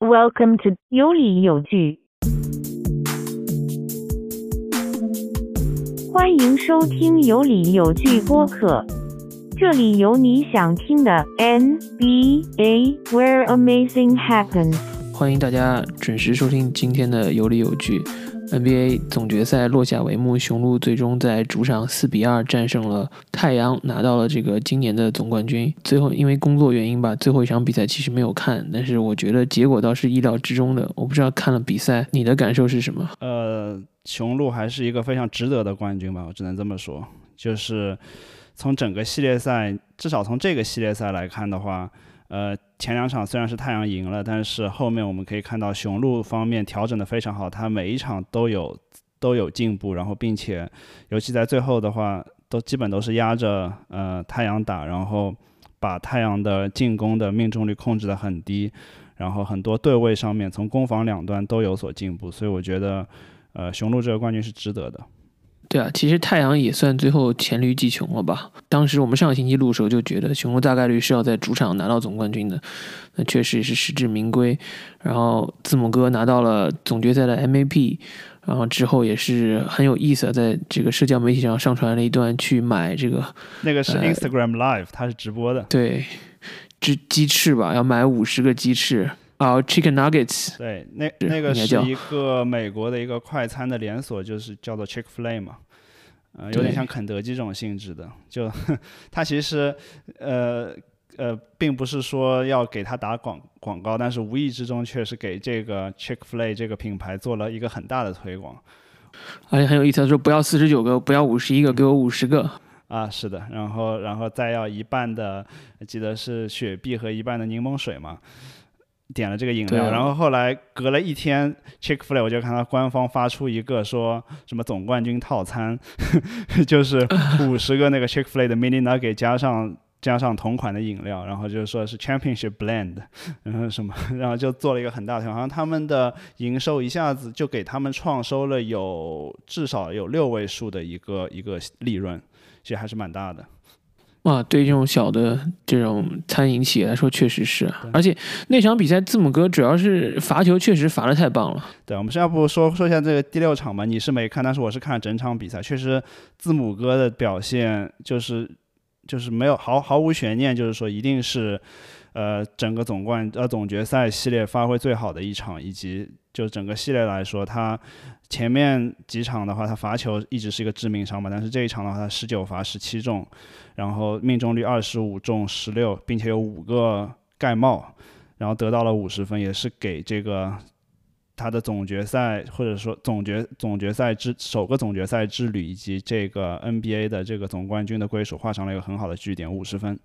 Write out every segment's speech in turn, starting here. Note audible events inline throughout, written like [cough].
Welcome to 有理有据，欢迎收听有理有据播客，这里有你想听的 NBA where amazing happens。欢迎大家准时收听今天的有理有据。NBA 总决赛落下帷幕，雄鹿最终在主场四比二战胜了太阳，拿到了这个今年的总冠军。最后因为工作原因吧，最后一场比赛其实没有看，但是我觉得结果倒是意料之中的。我不知道看了比赛你的感受是什么？呃，雄鹿还是一个非常值得的冠军吧，我只能这么说。就是从整个系列赛，至少从这个系列赛来看的话。呃，前两场虽然是太阳赢了，但是后面我们可以看到雄鹿方面调整的非常好，他每一场都有都有进步，然后并且尤其在最后的话，都基本都是压着 [laughs] 呃太阳打，然后把太阳的进攻的命中率控制的很低，然后很多对位上面从攻防两端都有所进步，所以我觉得呃雄鹿这个冠军是值得的。对啊，其实太阳也算最后黔驴技穷了吧。当时我们上个星期录的时候就觉得雄鹿大概率是要在主场拿到总冠军的，那确实是实至名归。然后字母哥拿到了总决赛的 MVP，然后之后也是很有意思，在这个社交媒体上上传了一段去买这个，那个是 Instagram Live，他是直播的。对，鸡鸡翅吧，要买五十个鸡翅。啊，Chicken Nuggets，对，那那个是一个美国的一个快餐的连锁，就是叫做 Chick Fil A 嘛，呃，有点像肯德基这种性质的。就 [laughs] 它其实，呃呃，并不是说要给他打广广告，但是无意之中却是给这个 Chick Fil A 这个品牌做了一个很大的推广。而且很有意思，他说不要四十九个，不要五十一个，给我五十个。啊，是的，然后然后再要一半的，记得是雪碧和一半的柠檬水嘛。点了这个饮料，然后后来隔了一天，Chick Fil A 我就看到官方发出一个说什么总冠军套餐，[laughs] 就是五十个那个 Chick Fil A 的 Mini Nugget 加上加上同款的饮料，然后就是说是 Championship Blend，然后什么，然后就做了一个很大的，好像他们的营收一下子就给他们创收了有至少有六位数的一个一个利润，其实还是蛮大的。啊，对这种小的这种餐饮企业来说，确实是。而且那场比赛，字母哥主要是罚球，确实罚的太棒了。对，我们要不说说一下这个第六场吧？你是没看，但是我是看了整场比赛。确实，字母哥的表现就是就是没有毫毫无悬念，就是说一定是呃整个总冠呃总决赛系列发挥最好的一场，以及就整个系列来说，他前面几场的话，他罚球一直是一个致命伤嘛。但是这一场的话，他十九罚十七中。然后命中率二十五中十六，并且有五个盖帽，然后得到了五十分，也是给这个他的总决赛或者说总决总决赛之首个总决赛之旅以及这个 NBA 的这个总冠军的归属画上了一个很好的句点，五十分。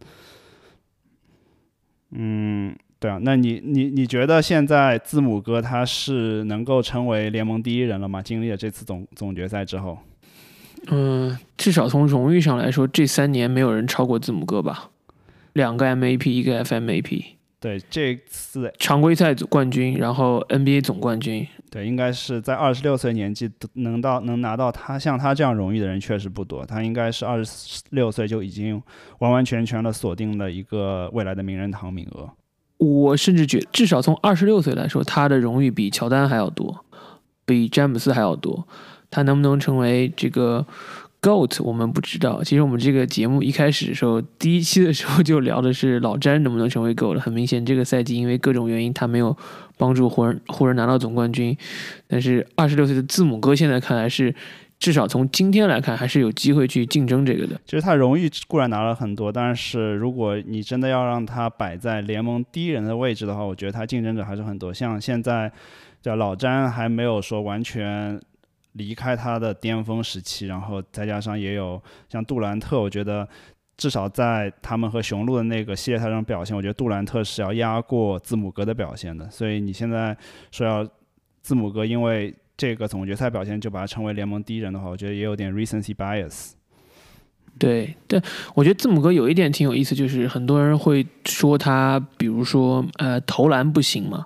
嗯，对啊，那你你你觉得现在字母哥他是能够成为联盟第一人了吗？经历了这次总总决赛之后？嗯，至少从荣誉上来说，这三年没有人超过字母哥吧？两个 MAP，一个 FMAP。对，这次常规赛冠军，然后 NBA 总冠军。对，应该是在二十六岁年纪能到能拿到他像他这样荣誉的人确实不多。他应该是二十六岁就已经完完全全的锁定了一个未来的名人堂名额。我甚至觉，至少从二十六岁来说，他的荣誉比乔丹还要多，比詹姆斯还要多。他能不能成为这个 GOAT，我们不知道。其实我们这个节目一开始的时候，第一期的时候就聊的是老詹能不能成为 GOAT。很明显，这个赛季因为各种原因，他没有帮助湖人湖人拿到总冠军。但是二十六岁的字母哥现在看来是，至少从今天来看，还是有机会去竞争这个的。其实他荣誉固然拿了很多，但是如果你真的要让他摆在联盟第一人的位置的话，我觉得他竞争者还是很多。像现在叫老詹还没有说完全。离开他的巅峰时期，然后再加上也有像杜兰特，我觉得至少在他们和雄鹿的那个系列赛中表现，我觉得杜兰特是要压过字母哥的表现的。所以你现在说要字母哥因为这个总决赛表现就把他称为联盟第一人的话，我觉得也有点 recency bias。对，但我觉得字母哥有一点挺有意思，就是很多人会说他，比如说呃投篮不行嘛，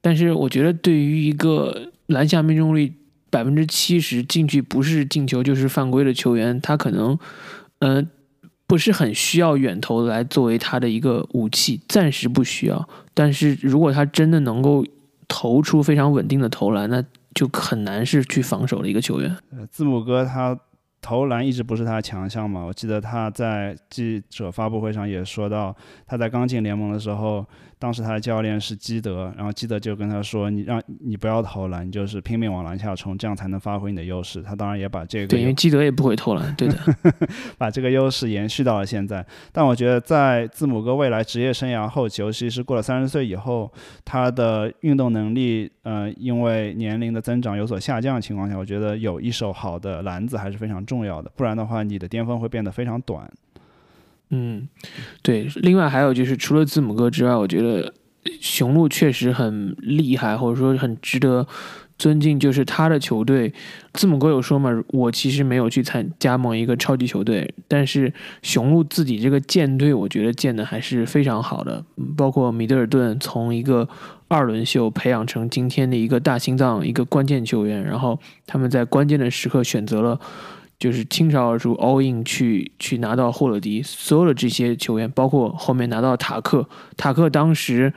但是我觉得对于一个篮下命中率。百分之七十进去不是进球就是犯规的球员，他可能，嗯，不是很需要远投来作为他的一个武器，暂时不需要。但是如果他真的能够投出非常稳定的投篮，那就很难是去防守的一个球员。字母哥他投篮一直不是他的强项嘛，我记得他在记者发布会上也说到，他在刚进联盟的时候。当时他的教练是基德，然后基德就跟他说：“你让你不要投篮，你就是拼命往篮下冲，这样才能发挥你的优势。”他当然也把这个对，因为基德也不会投篮，对的，[laughs] 把这个优势延续到了现在。但我觉得在字母哥未来职业生涯后期，尤其是过了三十岁以后，他的运动能力，呃，因为年龄的增长有所下降的情况下，我觉得有一手好的篮子还是非常重要的，不然的话，你的巅峰会变得非常短。嗯，对。另外还有就是，除了字母哥之外，我觉得雄鹿确实很厉害，或者说很值得尊敬。就是他的球队，字母哥有说嘛，我其实没有去参加盟一个超级球队，但是雄鹿自己这个舰队，我觉得建的还是非常好的。包括米德尔顿从一个二轮秀培养成今天的一个大心脏、一个关键球员，然后他们在关键的时刻选择了。就是倾巢而出，all in 去去拿到霍勒迪，所有的这些球员，包括后面拿到塔克，塔克当时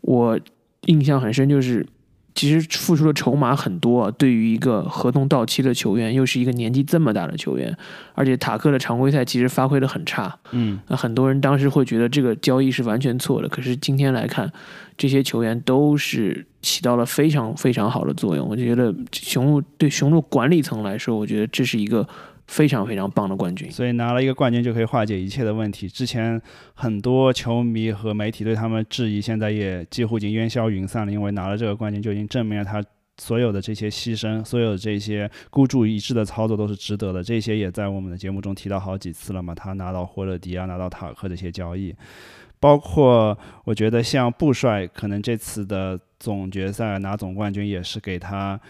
我印象很深，就是。其实付出的筹码很多，对于一个合同到期的球员，又是一个年纪这么大的球员，而且塔克的常规赛其实发挥的很差，嗯，那很多人当时会觉得这个交易是完全错的。可是今天来看，这些球员都是起到了非常非常好的作用。我就觉得雄鹿对雄鹿管理层来说，我觉得这是一个。非常非常棒的冠军，所以拿了一个冠军就可以化解一切的问题。之前很多球迷和媒体对他们质疑，现在也几乎已经烟消云散了。因为拿了这个冠军，就已经证明了他所有的这些牺牲，所有这些孤注一掷的操作都是值得的。这些也在我们的节目中提到好几次了嘛。他拿到霍勒迪啊，拿到塔克这些交易，包括我觉得像布帅，可能这次的总决赛拿总冠军也是给他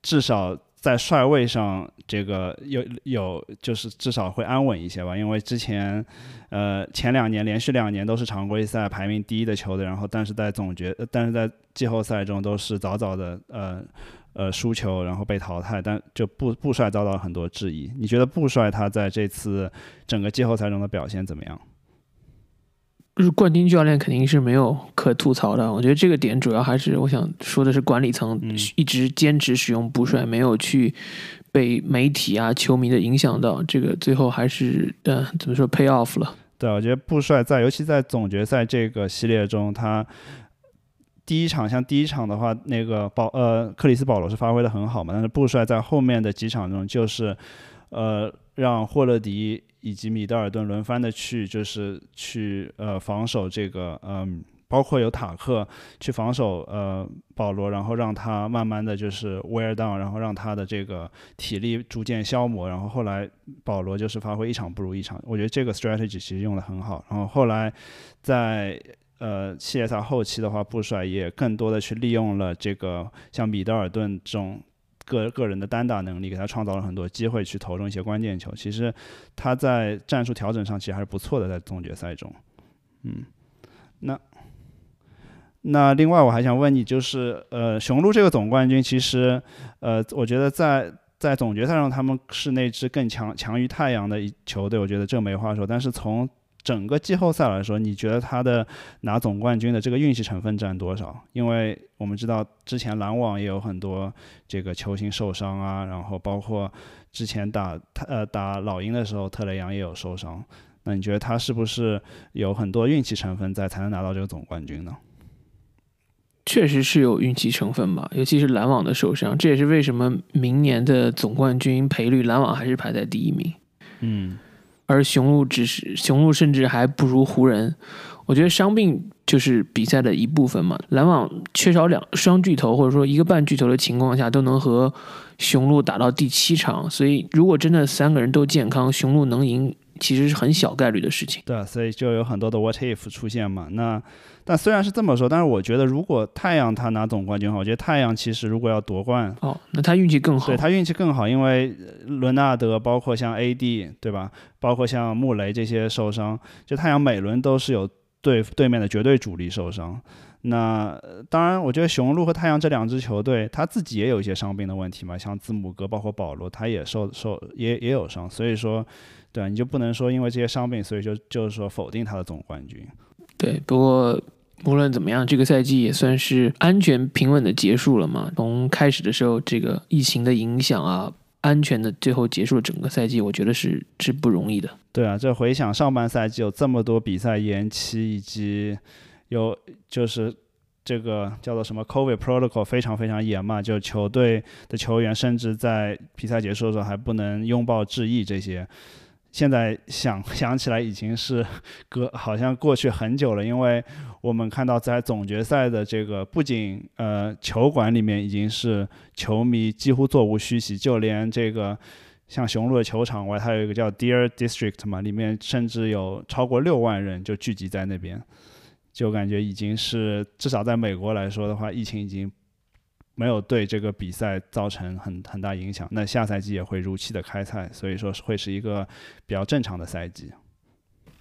至少。在帅位上，这个有有就是至少会安稳一些吧，因为之前，呃，前两年连续两年都是常规赛排名第一的球队，然后但是在总决，但是在季后赛中都是早早的呃呃输球，然后被淘汰，但就布布帅遭到了很多质疑。你觉得布帅他在这次整个季后赛中的表现怎么样？就是冠军教练肯定是没有可吐槽的，我觉得这个点主要还是我想说的是管理层一直坚持使用布帅，没有去被媒体啊、球迷的影响到，这个最后还是呃怎么说 pay off 了。对，我觉得布帅在尤其在总决赛这个系列中，他第一场像第一场的话，那个保呃克里斯保罗是发挥的很好嘛，但是布帅在后面的几场中就是呃让霍勒迪。以及米德尔顿轮番的去，就是去呃防守这个，嗯，包括有塔克去防守呃保罗，然后让他慢慢的就是 wear down，然后让他的这个体力逐渐消磨，然后后来保罗就是发挥一场不如一场，我觉得这个 strategy 其实用的很好。然后后来在呃系列赛后期的话，布帅也更多的去利用了这个像米德尔顿这种。个个人的单打能力给他创造了很多机会去投中一些关键球。其实他在战术调整上其实还是不错的，在总决赛中。嗯，那那另外我还想问你，就是呃，雄鹿这个总冠军，其实呃，我觉得在在总决赛上他们是那支更强强于太阳的一球队，我觉得这没话说。但是从整个季后赛来说，你觉得他的拿总冠军的这个运气成分占多少？因为我们知道之前篮网也有很多这个球星受伤啊，然后包括之前打呃打老鹰的时候，特雷杨也有受伤。那你觉得他是不是有很多运气成分在，才能拿到这个总冠军呢？确实是有运气成分吧，尤其是篮网的受伤，这也是为什么明年的总冠军赔率篮网还是排在第一名。嗯。而雄鹿只是雄鹿，甚至还不如湖人。我觉得伤病就是比赛的一部分嘛。篮网缺少两双巨头，或者说一个半巨头的情况下，都能和雄鹿打到第七场。所以，如果真的三个人都健康，雄鹿能赢。其实是很小概率的事情，对，所以就有很多的 what if 出现嘛。那但虽然是这么说，但是我觉得如果太阳他拿总冠军的话，我觉得太阳其实如果要夺冠，哦，那他运气更好，对他运气更好，因为伦纳德包括像 AD 对吧，包括像穆雷这些受伤，就太阳每轮都是有对对面的绝对主力受伤。那当然，我觉得雄鹿和太阳这两支球队，他自己也有一些伤病的问题嘛，像字母哥包括保罗，他也受受也也有伤，所以说。对啊，你就不能说因为这些伤病，所以就就是说否定他的总冠军。对，不过无论怎么样，这个赛季也算是安全平稳的结束了嘛。从开始的时候，这个疫情的影响啊，安全的最后结束了整个赛季，我觉得是是不容易的。对啊，这回想上半赛季有这么多比赛延期，以及有就是这个叫做什么 COVID protocol 非常非常严嘛，就球队的球员甚至在比赛结束的时候还不能拥抱致意这些。现在想 [laughs] 想起来已经是 [laughs] 隔好像过去很久了，因为我们看到在总决赛的这个不仅呃球馆里面已经是球迷几乎座无虚席，就连这个像雄鹿的球场外，它有一个叫 Deer District 嘛，里面甚至有超过六万人就聚集在那边，就感觉已经是至少在美国来说的话，疫情已经。没有对这个比赛造成很很大影响，那下赛季也会如期的开赛，所以说会是一个比较正常的赛季。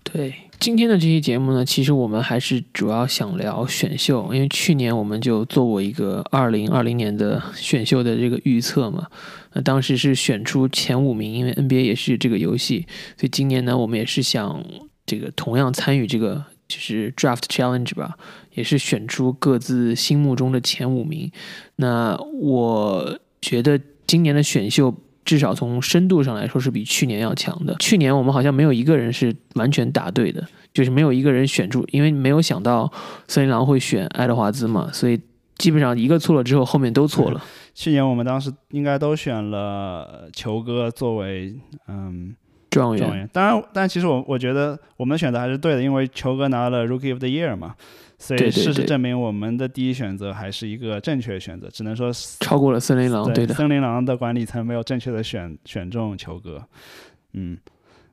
对，今天的这期节目呢，其实我们还是主要想聊选秀，因为去年我们就做过一个二零二零年的选秀的这个预测嘛，那当时是选出前五名，因为 NBA 也是这个游戏，所以今年呢，我们也是想这个同样参与这个就是 Draft Challenge 吧。也是选出各自心目中的前五名。那我觉得今年的选秀至少从深度上来说是比去年要强的。去年我们好像没有一个人是完全答对的，就是没有一个人选出，因为没有想到森林狼会选爱德华兹嘛，所以基本上一个错了之后，后面都错了。[laughs] 去年我们当时应该都选了球哥作为嗯状元，当然，但其实我我觉得我们选择还是对的，因为球哥拿了 Rookie of the Year 嘛。所以事实证明，我们的第一选择还是一个正确选择。只能说超过了森林狼，对的。森林狼的管理层没有正确的选选中球哥。嗯，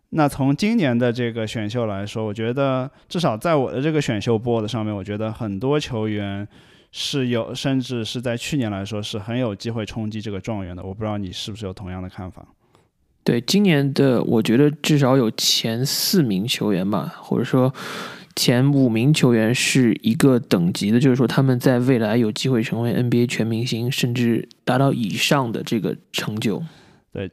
那从今年的这个选秀来说，我觉得至少在我的这个选秀 board 上面，我觉得很多球员是有，甚至是在去年来说是很有机会冲击这个状元的。我不知道你是不是有同样的看法？对，今年的我觉得至少有前四名球员吧，或者说。前五名球员是一个等级的，就是说他们在未来有机会成为 NBA 全明星，甚至达到以上的这个成就。对，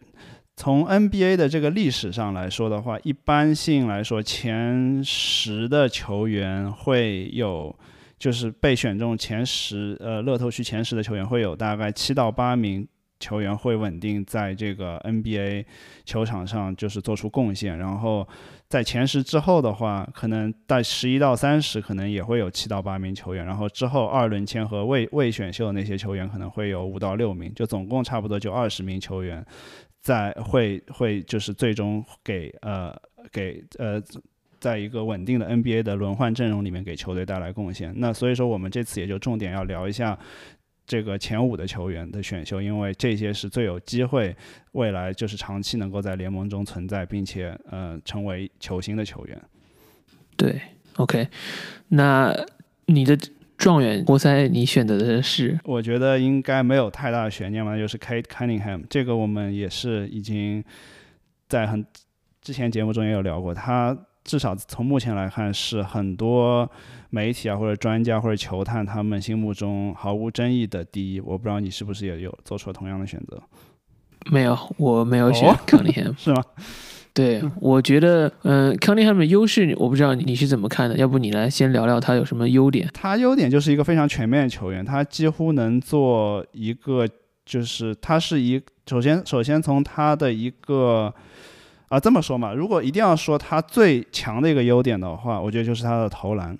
从 NBA 的这个历史上来说的话，一般性来说，前十的球员会有，就是被选中前十，呃，乐透区前十的球员会有大概七到八名。球员会稳定在这个 NBA 球场上，就是做出贡献。然后在前十之后的话，可能在十一到三十，可能也会有七到八名球员。然后之后二轮签和未未选秀的那些球员，可能会有五到六名，就总共差不多就二十名球员，在会会就是最终给呃给呃，在一个稳定的 NBA 的轮换阵容里面给球队带来贡献。那所以说，我们这次也就重点要聊一下。这个前五的球员的选秀，因为这些是最有机会未来就是长期能够在联盟中存在，并且呃成为球星的球员。对，OK，那你的状元活塞你选择的是？我觉得应该没有太大的悬念吧，就是 Kate Cunningham。这个我们也是已经在很之前节目中也有聊过，他至少从目前来看是很多。媒体啊，或者专家或者球探，他们心目中毫无争议的第一，我不知道你是不是也有做出了同样的选择？没有，我没有选 Cunningham，[laughs] 是吗？对，我觉得，嗯，Cunningham 的优势，我不知道你是怎么看的？要不你来先聊聊他有什么优点？他优点就是一个非常全面的球员，他几乎能做一个，就是他是一，首先，首先从他的一个。啊，这么说嘛，如果一定要说他最强的一个优点的话，我觉得就是他的投篮。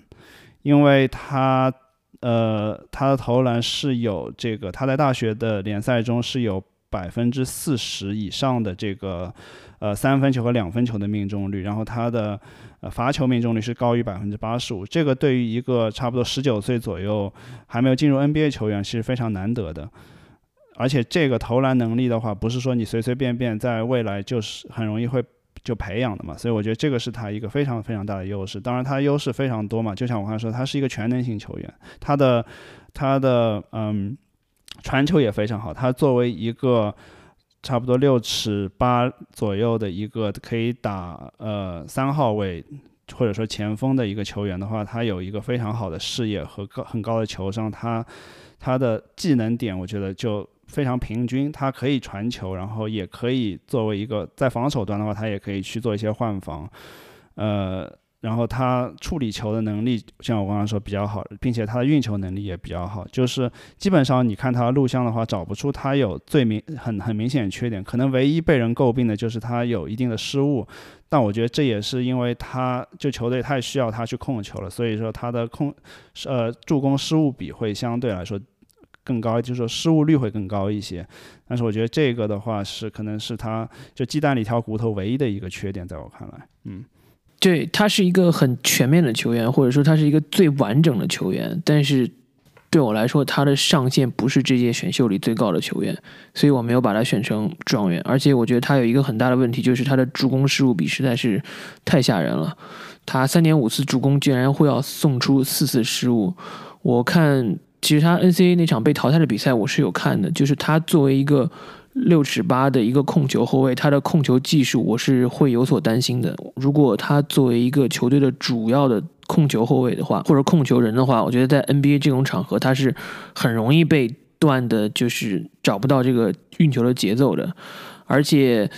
因为他，呃，他的投篮是有这个，他在大学的联赛中是有百分之四十以上的这个，呃，三分球和两分球的命中率，然后他的呃罚球命中率是高于百分之八十五，这个对于一个差不多十九岁左右还没有进入 NBA 球员是非常难得的。而且这个投篮能力的话，不是说你随随便便在未来就是很容易会。就培养的嘛，所以我觉得这个是他一个非常非常大的优势。当然，他的优势非常多嘛，就像我刚才说，他是一个全能型球员，他的他的嗯传球也非常好。他作为一个差不多六尺八左右的一个可以打呃三号位或者说前锋的一个球员的话，他有一个非常好的视野和高很高的球商。他他的技能点，我觉得就非常平均，他可以传球，然后也可以作为一个在防守端的话，他也可以去做一些换防，呃。然后他处理球的能力，像我刚刚说比较好，并且他的运球能力也比较好。就是基本上你看他录像的话，找不出他有最明很很明显的缺点。可能唯一被人诟病的就是他有一定的失误，但我觉得这也是因为他就球队太需要他去控球了，所以说他的控呃助攻失误比会相对来说更高，就是说失误率会更高一些。但是我觉得这个的话是可能是他就鸡蛋里挑骨头唯一的一个缺点，在我看来，嗯。对他是一个很全面的球员，或者说他是一个最完整的球员。但是对我来说，他的上限不是这届选秀里最高的球员，所以我没有把他选成状元。而且我觉得他有一个很大的问题，就是他的助攻失误比实在是太吓人了。他三点五次助攻，竟然会要送出四次失误。我看其实他 N C A 那场被淘汰的比赛，我是有看的，就是他作为一个。六尺八的一个控球后卫，他的控球技术我是会有所担心的。如果他作为一个球队的主要的控球后卫的话，或者控球人的话，我觉得在 NBA 这种场合，他是很容易被断的，就是找不到这个运球的节奏的。而且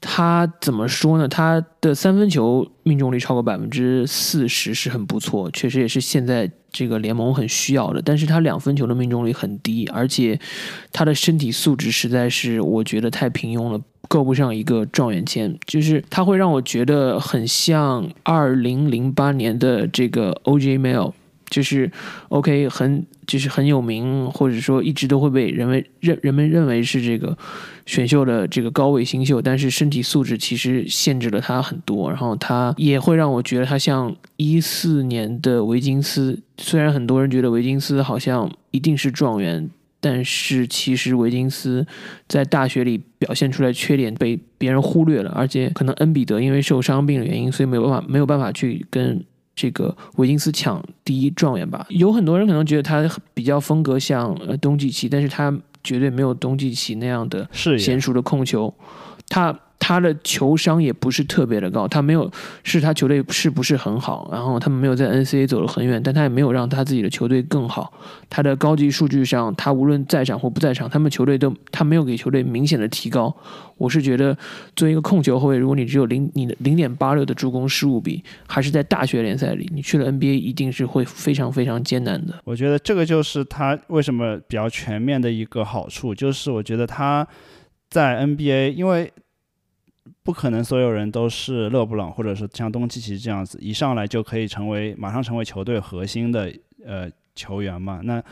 他怎么说呢？他的三分球命中率超过百分之四十是很不错，确实也是现在。这个联盟很需要的，但是他两分球的命中率很低，而且他的身体素质实在是我觉得太平庸了，够不上一个状元签。就是他会让我觉得很像二零零八年的这个 O.J. Mail。就是 OK，很就是很有名，或者说一直都会被人们认人们认为是这个选秀的这个高位新秀，但是身体素质其实限制了他很多。然后他也会让我觉得他像一四年的维金斯，虽然很多人觉得维金斯好像一定是状元，但是其实维金斯在大学里表现出来缺点被别人忽略了，而且可能恩比德因为受伤病的原因，所以没有办法没有办法去跟。这个维金斯抢第一状元吧，有很多人可能觉得他比较风格像呃东契奇，但是他绝对没有东契奇那样的娴熟的控球，他。他的球商也不是特别的高，他没有是他球队是不是很好，然后他们没有在 NCA 走得很远，但他也没有让他自己的球队更好。他的高级数据上，他无论在场或不在场，他们球队都他没有给球队明显的提高。我是觉得，作为一个控球后卫，如果你只有零你的零点八六的助攻失误比，还是在大学联赛里，你去了 NBA 一定是会非常非常艰难的。我觉得这个就是他为什么比较全面的一个好处，就是我觉得他在 NBA，因为。不可能所有人都是勒布朗，或者是像东契奇这样子，一上来就可以成为马上成为球队核心的呃球员嘛？那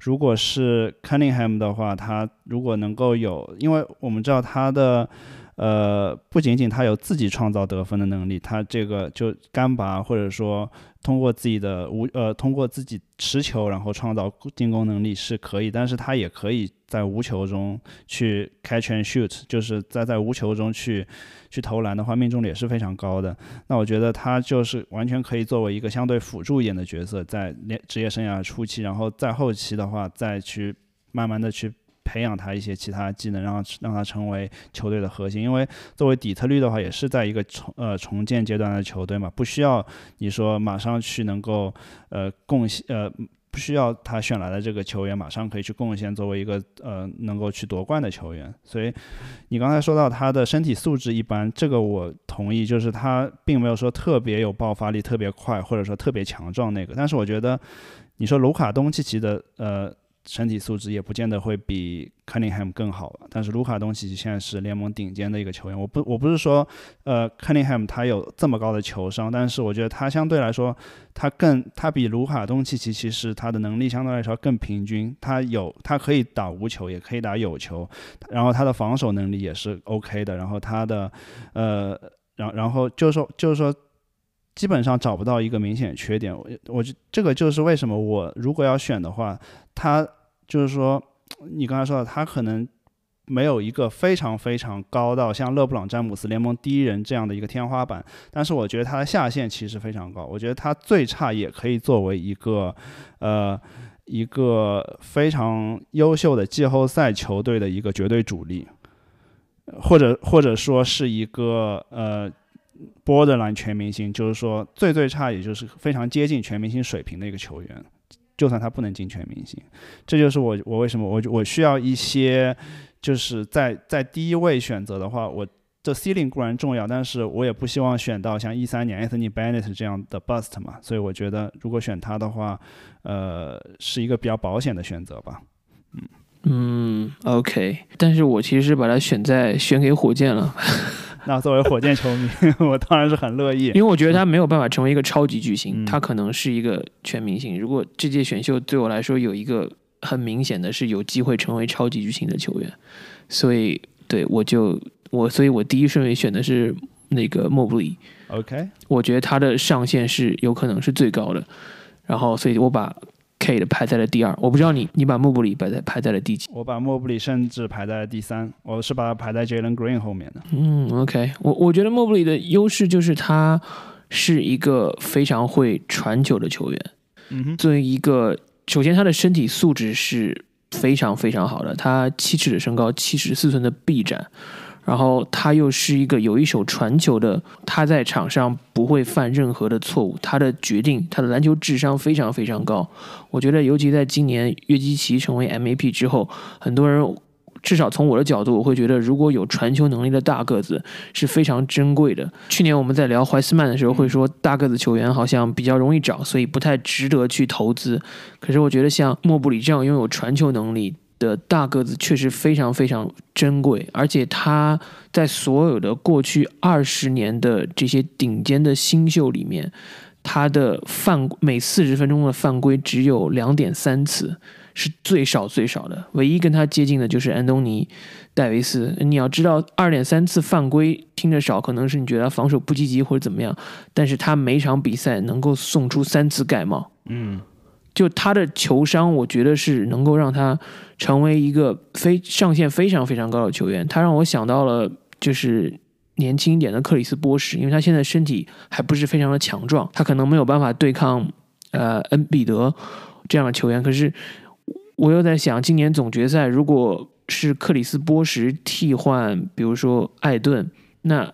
如果是 Cunningham 的话，他如果能够有，因为我们知道他的呃不仅仅他有自己创造得分的能力，他这个就干拔或者说。通过自己的无呃，通过自己持球，然后创造进攻能力是可以，但是他也可以在无球中去 catch and shoot，就是在在无球中去去投篮的话，命中率也是非常高的。那我觉得他就是完全可以作为一个相对辅助一点的角色，在职职业生涯初期，然后在后期的话，再去慢慢的去。培养他一些其他技能，让让他成为球队的核心。因为作为底特律的话，也是在一个重呃重建阶段的球队嘛，不需要你说马上去能够呃贡献呃不需要他选来的这个球员马上可以去贡献作为一个呃能够去夺冠的球员。所以你刚才说到他的身体素质一般，这个我同意，就是他并没有说特别有爆发力、特别快，或者说特别强壮那个。但是我觉得你说卢卡东契奇的呃。身体素质也不见得会比 Cunningham 更好但是卢卡东契奇现在是联盟顶尖的一个球员。我不我不是说，呃，Cunningham 他有这么高的球商，但是我觉得他相对来说，他更他比卢卡东契奇其实他的能力相对来说更平均。他有他可以打无球，也可以打有球，然后他的防守能力也是 OK 的。然后他的，呃，然然后就是说就是说。基本上找不到一个明显缺点，我我这个就是为什么我如果要选的话，他就是说，你刚才说的，他可能没有一个非常非常高到像勒布朗詹姆斯联盟第一人这样的一个天花板，但是我觉得他的下限其实非常高，我觉得他最差也可以作为一个呃一个非常优秀的季后赛球队的一个绝对主力，或者或者说是一个呃。Borderline 全明星，就是说最最差，也就是非常接近全明星水平的一个球员，就算他不能进全明星，这就是我我为什么我我需要一些，就是在在第一位选择的话，我这 ceiling 固然重要，但是我也不希望选到像一三年 Anthony Bennett 这样的 bust 嘛，所以我觉得如果选他的话，呃，是一个比较保险的选择吧。嗯嗯，OK，但是我其实把他选在选给火箭了。[laughs] 那作为火箭球迷，[laughs] 我当然是很乐意，因为我觉得他没有办法成为一个超级巨星，他可能是一个全明星。如果这届选秀对我来说有一个很明显的是有机会成为超级巨星的球员，所以对我就我，所以我第一顺位选的是那个莫布里。OK，我觉得他的上限是有可能是最高的，然后所以我把。K 的排在了第二，我不知道你你把莫布里排在排在了第几？我把莫布里甚至排在了第三，我是把它排在 Jalen Green 后面的。嗯，OK，我我觉得莫布里的优势就是他是一个非常会传球的球员。嗯哼，作为一个，首先他的身体素质是非常非常好的，他七尺的身高，七十四寸的臂展。然后他又是一个有一手传球的，他在场上不会犯任何的错误，他的决定，他的篮球智商非常非常高。我觉得，尤其在今年约基奇成为 MVP 之后，很多人至少从我的角度，我会觉得，如果有传球能力的大个子是非常珍贵的。去年我们在聊怀斯曼的时候，会说大个子球员好像比较容易找，所以不太值得去投资。可是我觉得，像莫布里这样拥有传球能力。的大个子确实非常非常珍贵，而且他在所有的过去二十年的这些顶尖的新秀里面，他的犯每四十分钟的犯规只有两点三次，是最少最少的。唯一跟他接近的就是安东尼戴维斯。你要知道，二点三次犯规听着少，可能是你觉得防守不积极或者怎么样，但是他每场比赛能够送出三次盖帽。嗯。就他的球商，我觉得是能够让他成为一个非上限非常非常高的球员。他让我想到了就是年轻一点的克里斯波什，因为他现在身体还不是非常的强壮，他可能没有办法对抗呃恩比德这样的球员。可是我又在想，今年总决赛如果是克里斯波什替换，比如说艾顿，那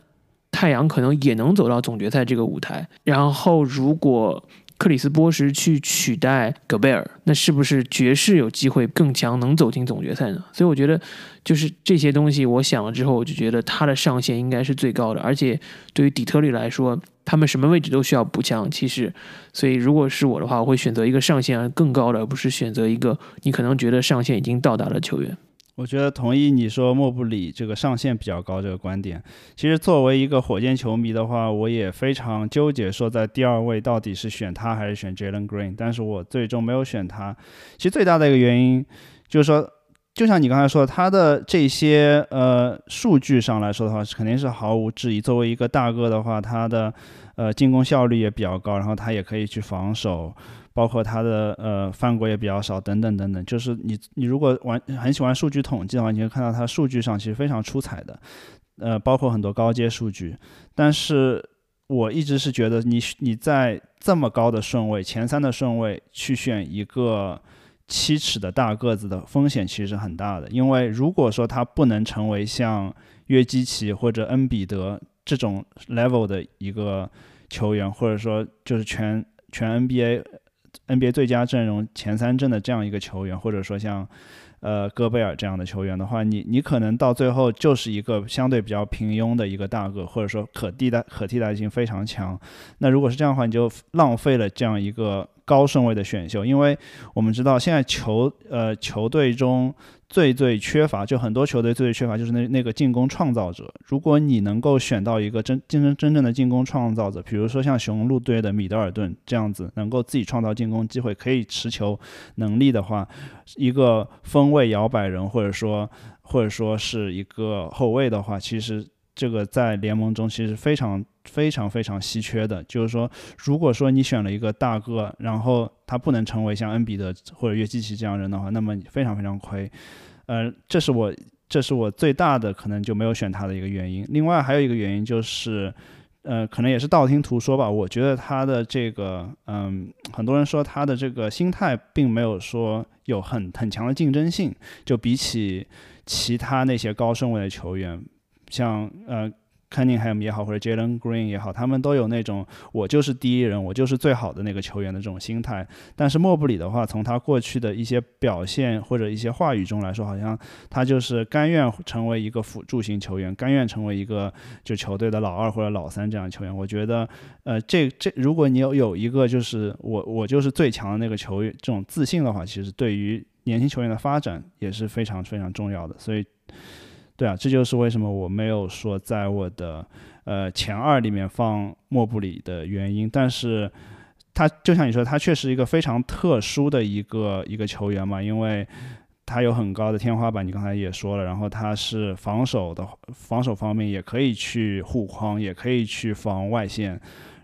太阳可能也能走到总决赛这个舞台。然后如果克里斯波什去取代戈贝尔，那是不是爵士有机会更强，能走进总决赛呢？所以我觉得，就是这些东西，我想了之后，我就觉得他的上限应该是最高的。而且对于底特律来说，他们什么位置都需要补强。其实，所以如果是我的话，我会选择一个上限更高的，而不是选择一个你可能觉得上限已经到达的球员。我觉得同意你说莫布里这个上限比较高这个观点。其实作为一个火箭球迷的话，我也非常纠结，说在第二位到底是选他还是选 Jalen Green。但是我最终没有选他。其实最大的一个原因就是说，就像你刚才说的，他的这些呃数据上来说的话，肯定是毫无质疑。作为一个大哥的话，他的呃进攻效率也比较高，然后他也可以去防守。包括他的呃犯规也比较少，等等等等，就是你你如果玩很喜欢数据统计的话，你会看到他数据上其实非常出彩的，呃，包括很多高阶数据。但是我一直是觉得你你在这么高的顺位，前三的顺位去选一个七尺的大个子的风险其实是很大的，因为如果说他不能成为像约基奇或者恩比德这种 level 的一个球员，或者说就是全全 NBA。NBA 最佳阵容前三阵的这样一个球员，或者说像，呃，戈贝尔这样的球员的话，你你可能到最后就是一个相对比较平庸的一个大个，或者说可替代可替代性非常强。那如果是这样的话，你就浪费了这样一个高顺位的选秀，因为我们知道现在球呃球队中。最最缺乏，就很多球队最最缺乏就是那那个进攻创造者。如果你能够选到一个真真正真正的进攻创造者，比如说像雄鹿队的米德尔顿这样子，能够自己创造进攻机会，可以持球能力的话，一个锋位摇摆人，或者说或者说是一个后卫的话，其实这个在联盟中其实非常。非常非常稀缺的，就是说，如果说你选了一个大个，然后他不能成为像恩比德或者约基奇这样人的话，那么非常非常亏。呃，这是我这是我最大的可能就没有选他的一个原因。另外还有一个原因就是，呃，可能也是道听途说吧。我觉得他的这个，嗯，很多人说他的这个心态并没有说有很很强的竞争性，就比起其他那些高顺位的球员，像呃。Cunningham 也好，或者 Jalen Green 也好，他们都有那种我就是第一人，我就是最好的那个球员的这种心态。但是莫布里的话，从他过去的一些表现或者一些话语中来说，好像他就是甘愿成为一个辅助型球员，甘愿成为一个就球队的老二或者老三这样的球员。我觉得，呃，这这如果你有有一个就是我我就是最强的那个球员这种自信的话，其实对于年轻球员的发展也是非常非常重要的。所以。对啊，这就是为什么我没有说在我的呃前二里面放莫布里的原因。但是，他就像你说，他确实一个非常特殊的一个一个球员嘛，因为他有很高的天花板，你刚才也说了。然后他是防守的防守方面也可以去护框，也可以去防外线。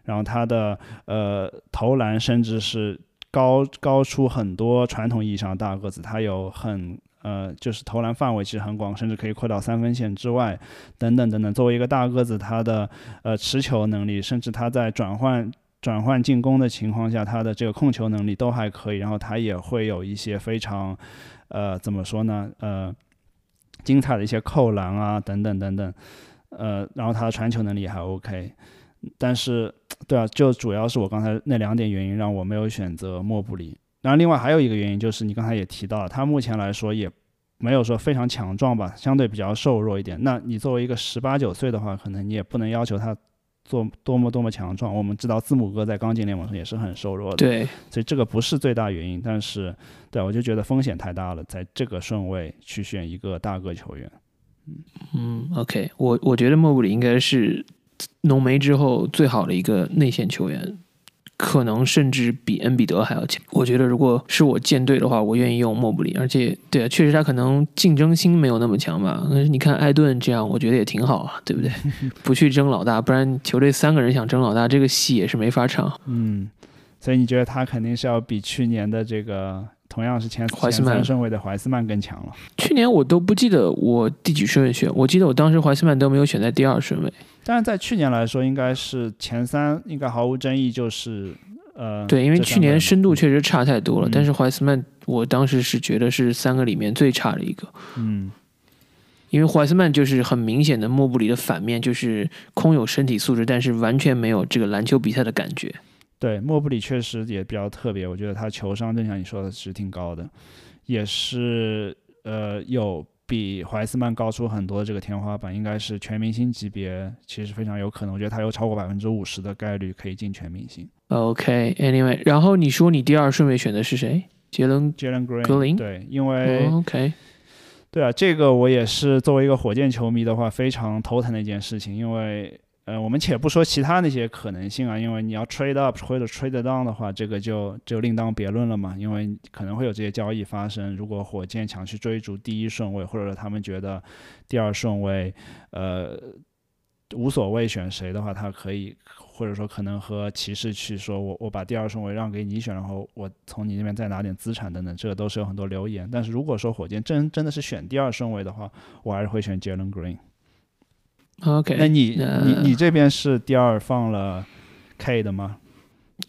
然后他的呃投篮甚至是高高出很多传统意义上的大个子，他有很。呃，就是投篮范围其实很广，甚至可以扩到三分线之外，等等等等。作为一个大个子，他的呃持球能力，甚至他在转换转换进攻的情况下，他的这个控球能力都还可以。然后他也会有一些非常呃怎么说呢？呃，精彩的一些扣篮啊，等等等等。呃，然后他的传球能力还 OK。但是，对啊，就主要是我刚才那两点原因让我没有选择莫布里。然后另外还有一个原因就是，你刚才也提到了，他目前来说也没有说非常强壮吧，相对比较瘦弱一点。那你作为一个十八九岁的话，可能你也不能要求他做多么多么强壮。我们知道字母哥在刚进联盟时也是很瘦弱的，对，所以这个不是最大原因。但是，对我就觉得风险太大了，在这个顺位去选一个大个球员。嗯嗯，OK，我我觉得莫布里应该是浓眉之后最好的一个内线球员。可能甚至比恩比德还要强。我觉得，如果是我舰队的话，我愿意用莫布里。而且，对啊，确实他可能竞争心没有那么强吧。但是你看艾顿这样，我觉得也挺好啊，对不对？[laughs] 不去争老大，不然球队三个人想争老大，这个戏也是没法唱。嗯，所以你觉得他肯定是要比去年的这个同样是前怀斯曼顺位的怀斯曼更强了？去年我都不记得我第几顺位选，我记得我当时怀斯曼都没有选在第二顺位。但是在去年来说，应该是前三，应该毫无争议，就是呃，对，因为去年深度确实差太多了。但是怀斯曼，我当时是觉得是三个里面最差的一个。嗯，因为怀斯曼就是很明显的莫布里的反面，就是空有身体素质，但是完全没有这个篮球比赛的感觉。对，莫布里确实也比较特别，我觉得他球商，正像你说的是挺高的，也是呃有。比怀斯曼高出很多，这个天花板应该是全明星级别，其实非常有可能。我觉得他有超过百分之五十的概率可以进全明星。OK，Anyway，然后你说你第二顺位选的是谁？杰伦杰伦格林。对，因为 OK，对啊，这个我也是作为一个火箭球迷的话，非常头疼的一件事情，因为。呃，我们且不说其他那些可能性啊，因为你要 trade up 或者 trade down 的话，这个就就另当别论了嘛。因为可能会有这些交易发生。如果火箭想去追逐第一顺位，或者说他们觉得第二顺位，呃，无所谓选谁的话，他可以或者说可能和骑士去说，我我把第二顺位让给你选，然后我从你那边再拿点资产等等，这个都是有很多留言。但是如果说火箭真真的是选第二顺位的话，我还是会选 Jalen Green。OK，那你你你这边是第二放了 K 的吗？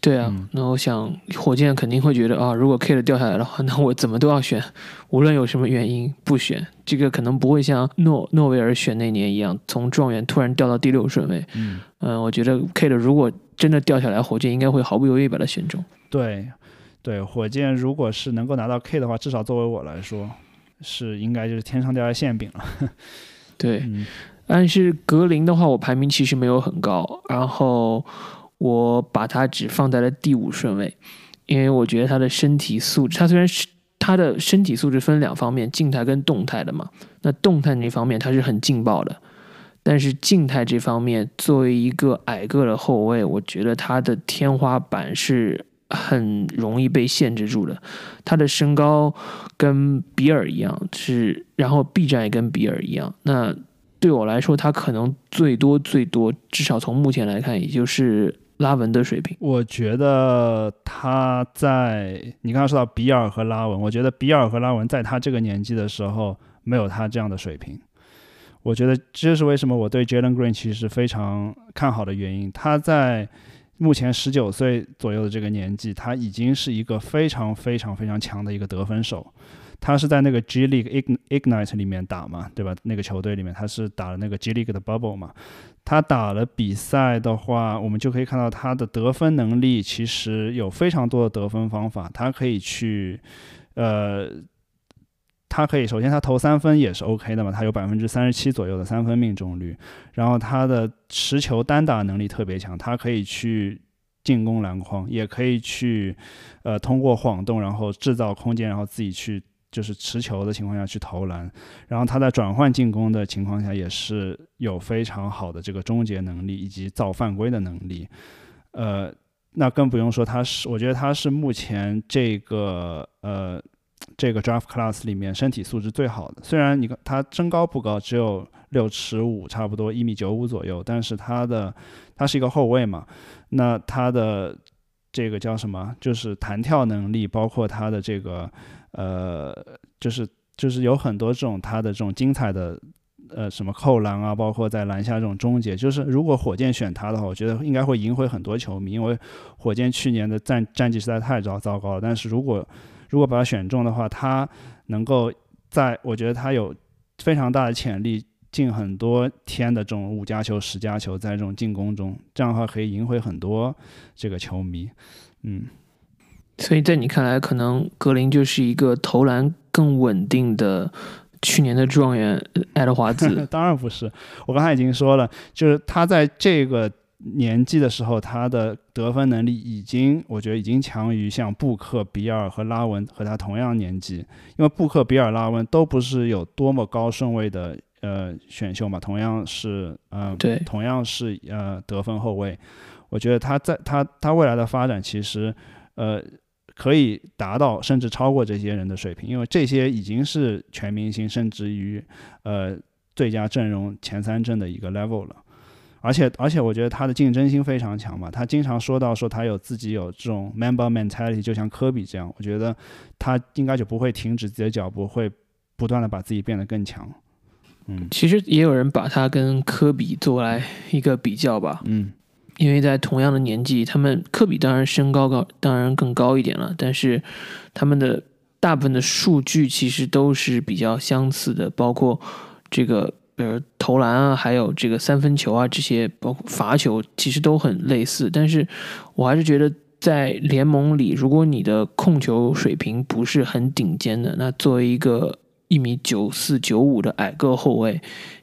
对啊，那我想火箭肯定会觉得啊，如果 K 的掉下来的话，[laughs] 那我怎么都要选，无论有什么原因不选，这个可能不会像诺诺维尔选那年一样，从状元突然掉到第六顺位。嗯，嗯，我觉得 K 的如果真的掉下来，火箭应该会毫不犹豫把它选中。对，对，火箭如果是能够拿到 K 的话，至少作为我来说，是应该就是天上掉下馅饼了。[laughs] 对。但是格林的话，我排名其实没有很高，然后我把他只放在了第五顺位，因为我觉得他的身体素质，他虽然是他的身体素质分两方面，静态跟动态的嘛。那动态那方面他是很劲爆的，但是静态这方面，作为一个矮个的后卫，我觉得他的天花板是很容易被限制住的。他的身高跟比尔一样，是然后臂展也跟比尔一样，那。对我来说，他可能最多最多，至少从目前来看，也就是拉文的水平。我觉得他在你刚刚说到比尔和拉文，我觉得比尔和拉文在他这个年纪的时候没有他这样的水平。我觉得这是为什么我对 Jalen Green 其实非常看好的原因。他在目前十九岁左右的这个年纪，他已经是一个非常非常非常强的一个得分手。他是在那个 G League Ignite 里面打嘛，对吧？那个球队里面他是打了那个 G League 的 Bubble 嘛。他打了比赛的话，我们就可以看到他的得分能力其实有非常多的得分方法，他可以去，呃。他可以，首先他投三分也是 OK 的嘛，他有百分之三十七左右的三分命中率，然后他的持球单打能力特别强，他可以去进攻篮筐，也可以去，呃，通过晃动然后制造空间，然后自己去就是持球的情况下去投篮，然后他在转换进攻的情况下也是有非常好的这个终结能力以及造犯规的能力，呃，那更不用说他是，我觉得他是目前这个呃。这个 draft class 里面身体素质最好的，虽然你看他身高不高，只有六尺五，差不多一米九五左右，但是他的他是一个后卫嘛，那他的这个叫什么？就是弹跳能力，包括他的这个呃，就是就是有很多这种他的这种精彩的呃什么扣篮啊，包括在篮下这种终结，就是如果火箭选他的话，我觉得应该会赢回很多球迷，因为火箭去年的战战绩实在太糟糟糕了。但是如果如果把他选中的话，他能够在，我觉得他有非常大的潜力进很多天的这种五加球、十加球，在这种进攻中，这样的话可以赢回很多这个球迷。嗯，所以在你看来，可能格林就是一个投篮更稳定的去年的状元爱德华兹？[laughs] 当然不是，我刚才已经说了，就是他在这个。年纪的时候，他的得分能力已经，我觉得已经强于像布克、比尔和拉文和他同样年纪。因为布克、比尔、拉文都不是有多么高顺位的呃选秀嘛，同样是呃，对，同样是呃得分后卫。我觉得他在他他未来的发展其实呃可以达到甚至超过这些人的水平，因为这些已经是全明星，甚至于呃最佳阵容前三阵的一个 level 了。而且而且，我觉得他的竞争心非常强嘛。他经常说到说他有自己有这种 member mentality，就像科比这样。我觉得他应该就不会停止自己的脚步，会不断的把自己变得更强。嗯，其实也有人把他跟科比做来一个比较吧。嗯，因为在同样的年纪，他们科比当然身高高，当然更高一点了，但是他们的大部分的数据其实都是比较相似的，包括这个。比如投篮啊，还有这个三分球啊，这些包括罚球，其实都很类似。但是我还是觉得，在联盟里，如果你的控球水平不是很顶尖的，那作为一个一米九四九五的矮个后卫，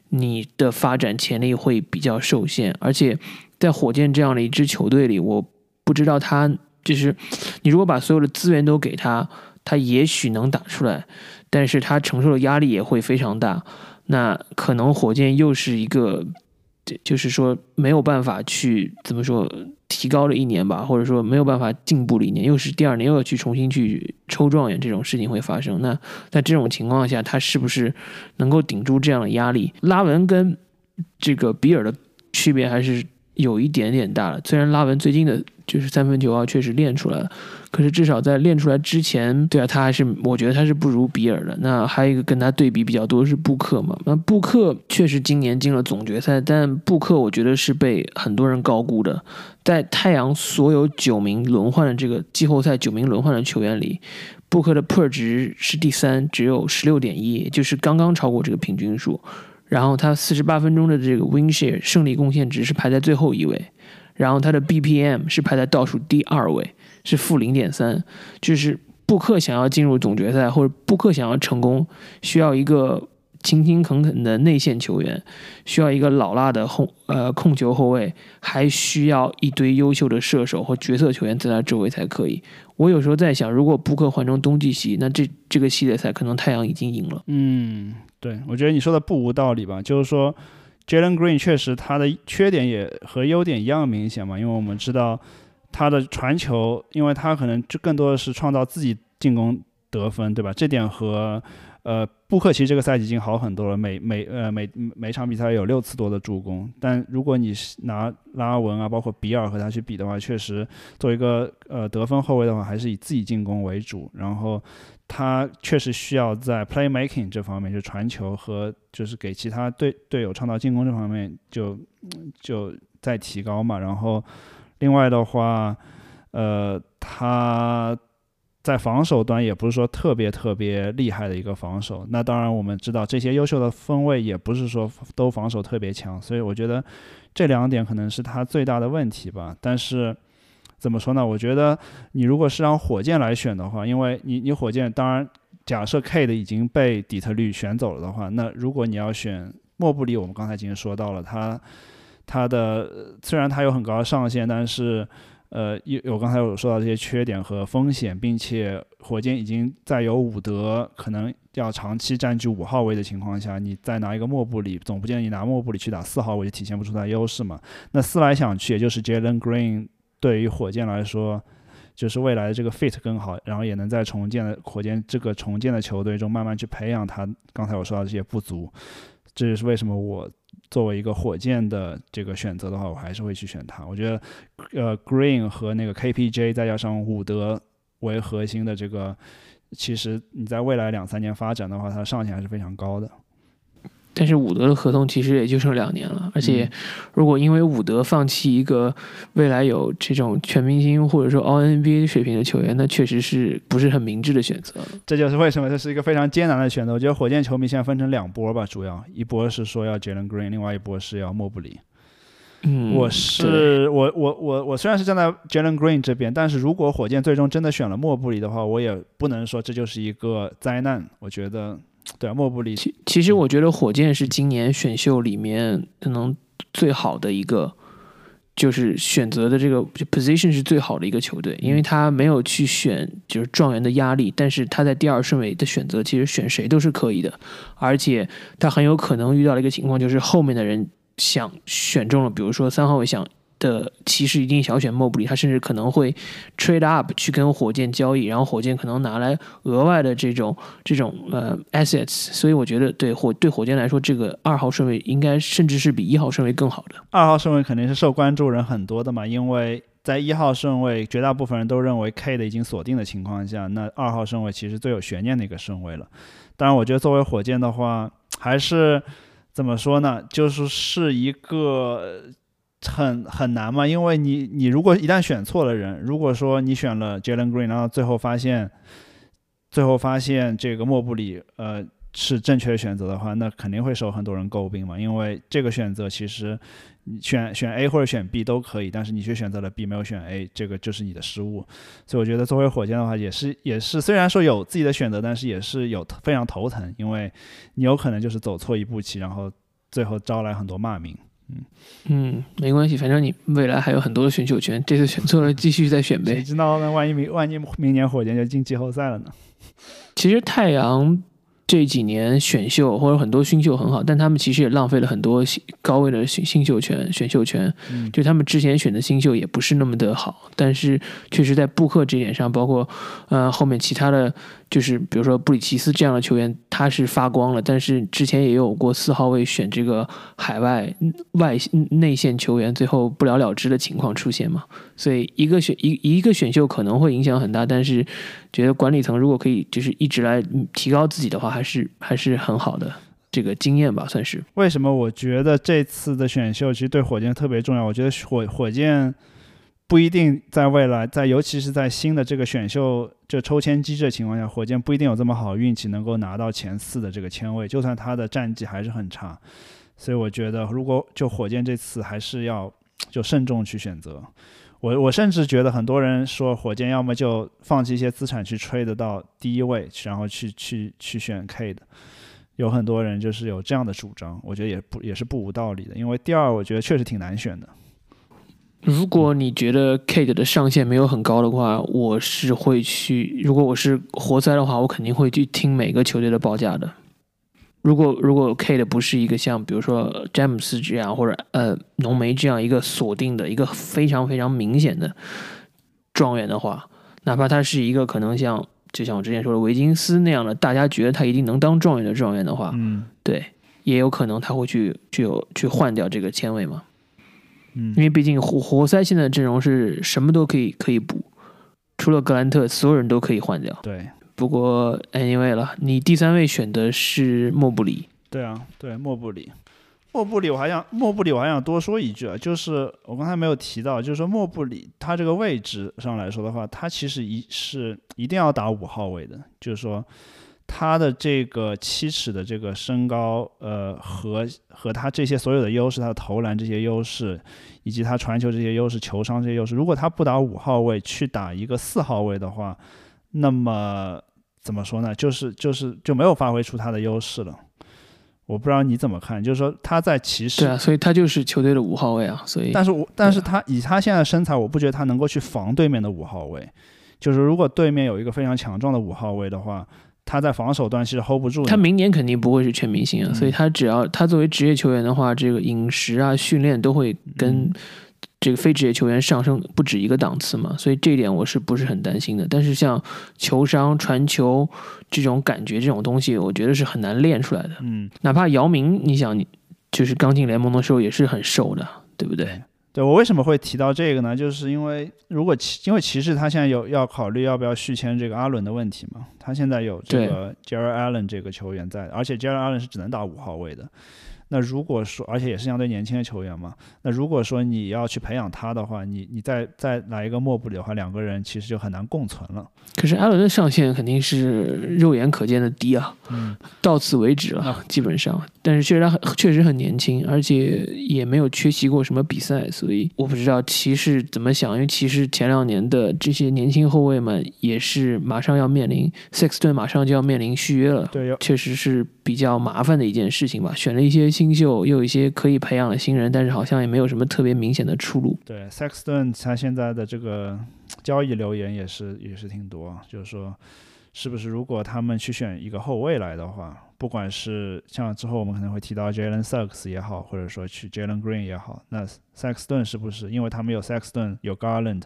你的发展潜力会比较受限。而且在火箭这样的一支球队里，我不知道他就是你如果把所有的资源都给他，他也许能打出来，但是他承受的压力也会非常大。那可能火箭又是一个，就是说没有办法去怎么说提高了一年吧，或者说没有办法进步了一年，又是第二年又要去重新去抽状元，这种事情会发生。那在这种情况下，他是不是能够顶住这样的压力？拉文跟这个比尔的区别还是有一点点大了。虽然拉文最近的。就是三分球啊，确实练出来了，可是至少在练出来之前，对啊，他还是我觉得他是不如比尔的。那还有一个跟他对比比较多是布克嘛？那布克确实今年进了总决赛，但布克我觉得是被很多人高估的。在太阳所有九名轮换的这个季后赛九名轮换的球员里，布克的 per 值是第三，只有十六点一，就是刚刚超过这个平均数。然后他四十八分钟的这个 win share 胜利贡献值是排在最后一位。然后他的 BPM 是排在倒数第二位，是负零点三。就是布克想要进入总决赛，或者布克想要成功，需要一个勤勤恳恳的内线球员，需要一个老辣的后呃控球后卫，还需要一堆优秀的射手和角色球员在他周围才可以。我有时候在想，如果布克换成冬季系，那这这个系列赛可能太阳已经赢了。嗯，对，我觉得你说的不无道理吧，就是说。Jalen Green 确实他的缺点也和优点一样明显嘛，因为我们知道他的传球，因为他可能就更多的是创造自己进攻得分，对吧？这点和呃布克其实这个赛季已经好很多了，每每呃每每场比赛有六次多的助攻。但如果你拿拉文啊，包括比尔和他去比的话，确实作为一个呃得分后卫的话，还是以自己进攻为主，然后。他确实需要在 playmaking 这方面，就传球和就是给其他队队友创造进攻这方面，就就在提高嘛。然后另外的话，呃，他在防守端也不是说特别特别厉害的一个防守。那当然我们知道这些优秀的锋卫也不是说都防守特别强，所以我觉得这两点可能是他最大的问题吧。但是怎么说呢？我觉得你如果是让火箭来选的话，因为你你火箭当然假设 K 的已经被底特律选走了的话，那如果你要选莫布里，我们刚才已经说到了他他的虽然他有很高的上限，但是。呃，有我刚才有说到这些缺点和风险，并且火箭已经在有伍德可能要长期占据五号位的情况下，你再拿一个莫布里，总不见你拿莫布里去打四号位就体现不出他优势嘛？那思来想去，也就是 Jalen Green 对于火箭来说，就是未来的这个 fit 更好，然后也能在重建的火箭这个重建的球队中慢慢去培养他。刚才我说到这些不足，这也是为什么我。作为一个火箭的这个选择的话，我还是会去选他。我觉得，呃，Green 和那个 KPJ 再加上伍德为核心的这个，其实你在未来两三年发展的话，它的上限还是非常高的。但是伍德的合同其实也就剩两年了，而且如果因为伍德放弃一个未来有这种全明星或者说 All NBA 水平的球员，那确实是不是很明智的选择。这就是为什么这是一个非常艰难的选择。我觉得火箭球迷现在分成两波吧，主要一波是说要 Jalen Green，另外一波是要莫布里。嗯，我是我我我我虽然是站在 Jalen Green 这边，但是如果火箭最终真的选了莫布里的话，我也不能说这就是一个灾难。我觉得。对啊，莫布里。其其实我觉得火箭是今年选秀里面可能最好的一个，就是选择的这个 position 是最好的一个球队，因为他没有去选就是状元的压力，但是他在第二顺位的选择其实选谁都是可以的，而且他很有可能遇到了一个情况，就是后面的人想选中了，比如说三号位想。的骑士一定想选莫布里，他甚至可能会 trade up 去跟火箭交易，然后火箭可能拿来额外的这种这种呃 assets，所以我觉得对火对火箭来说，这个二号顺位应该甚至是比一号顺位更好的。二号顺位肯定是受关注人很多的嘛，因为在一号顺位绝大部分人都认为 K 的已经锁定的情况下，那二号顺位其实最有悬念的一个顺位了。当然，我觉得作为火箭的话，还是怎么说呢，就是是一个。很很难嘛，因为你你如果一旦选错了人，如果说你选了 Jalen Green，然后最后发现，最后发现这个莫布里呃是正确的选择的话，那肯定会受很多人诟病嘛。因为这个选择其实你选选 A 或者选 B 都可以，但是你却选择了 B 没有选 A，这个就是你的失误。所以我觉得作为火箭的话，也是也是虽然说有自己的选择，但是也是有非常头疼，因为你有可能就是走错一步棋，然后最后招来很多骂名。嗯嗯，没关系，反正你未来还有很多的选秀权，这次选错了继续再选呗。谁知道呢？万一明万一明年火箭就进季后赛了呢？其实太阳。这几年选秀或者很多新秀很好，但他们其实也浪费了很多高位的新新秀权、选秀权。就他们之前选的新秀也不是那么的好，但是确实在布克这点上，包括呃后面其他的就是比如说布里奇斯这样的球员，他是发光了。但是之前也有过四号位选这个海外外内线球员，最后不了了之的情况出现嘛。所以一个选一一个选秀可能会影响很大，但是觉得管理层如果可以就是一直来提高自己的话。还是还是很好的这个经验吧，算是。为什么我觉得这次的选秀其实对火箭特别重要？我觉得火火箭不一定在未来，在尤其是在新的这个选秀就抽签机制的情况下，火箭不一定有这么好运气能够拿到前四的这个签位，就算他的战绩还是很差。所以我觉得，如果就火箭这次还是要就慎重去选择。我我甚至觉得很多人说火箭要么就放弃一些资产去吹得到第一位，然后去去去选 K 的，有很多人就是有这样的主张，我觉得也不也是不无道理的。因为第二，我觉得确实挺难选的。如果你觉得 Kate 的上限没有很高的话，我是会去。如果我是活塞的话，我肯定会去听每个球队的报价的。如果如果 Kate 不是一个像比如说詹姆斯这样或者呃浓眉这样一个锁定的一个非常非常明显的状元的话，哪怕他是一个可能像就像我之前说的维金斯那样的，大家觉得他一定能当状元的状元的话，嗯，对，也有可能他会去去有去换掉这个签位嘛，嗯，因为毕竟活活塞现在的阵容是什么都可以可以补，除了格兰特，所有人都可以换掉，对。不过，anyway 了，你第三位选的是莫布里。对啊，对莫布里，莫布里，我还想莫布里，我还想多说一句啊，就是我刚才没有提到，就是说莫布里他这个位置上来说的话，他其实一是一定要打五号位的，就是说他的这个七尺的这个身高，呃，和和他这些所有的优势，他的投篮这些优势，以及他传球这些优势、球商这些优势，如果他不打五号位，去打一个四号位的话，那么怎么说呢？就是就是就没有发挥出他的优势了。我不知道你怎么看，就是说他在骑士，对啊，所以他就是球队的五号位啊，所以，但是我但是他以他现在的身材，我不觉得他能够去防对面的五号位，就是如果对面有一个非常强壮的五号位的话，他在防守端其实 hold 不住。他明年肯定不会是全明星啊，嗯所以他只要他作为职业球员的话，这个饮食啊、训练都会跟这个非职业球员上升不止一个档次嘛，所以这一点我是不是很担心的。但是像球商、传球这种感觉这种东西，我觉得是很难练出来的。嗯，哪怕姚明，你想，你就是刚进联盟的时候也是很瘦的，对不对？对我为什么会提到这个呢？就是因为如果骑因为骑士他现在有要考虑要不要续签这个阿伦的问题嘛，他现在有这个 Jared Allen 这个球员在，而且 Jared Allen 是只能打五号位的。那如果说，而且也是相对年轻的球员嘛，那如果说你要去培养他的话，你你再再来一个莫布里的话，两个人其实就很难共存了。可是艾伦的上限肯定是肉眼可见的低啊，嗯，到此为止了，基本上。但是确实他很确实很年轻，而且也没有缺席过什么比赛，所以我不知道骑士怎么想，因为骑士前两年的这些年轻后卫们也是马上要面临 Sexton 马上就要面临续约了，对，有确实是比较麻烦的一件事情吧。选了一些新秀，又有一些可以培养的新人，但是好像也没有什么特别明显的出路。对 Sexton 他现在的这个交易留言也是也是挺多，就是说，是不是如果他们去选一个后卫来的话，不管是像之后我们可能会提到 Jalen Sucks 也好，或者说去 Jalen Green 也好，那 Sexton 是不是因为他们有 Sexton 有 Garland，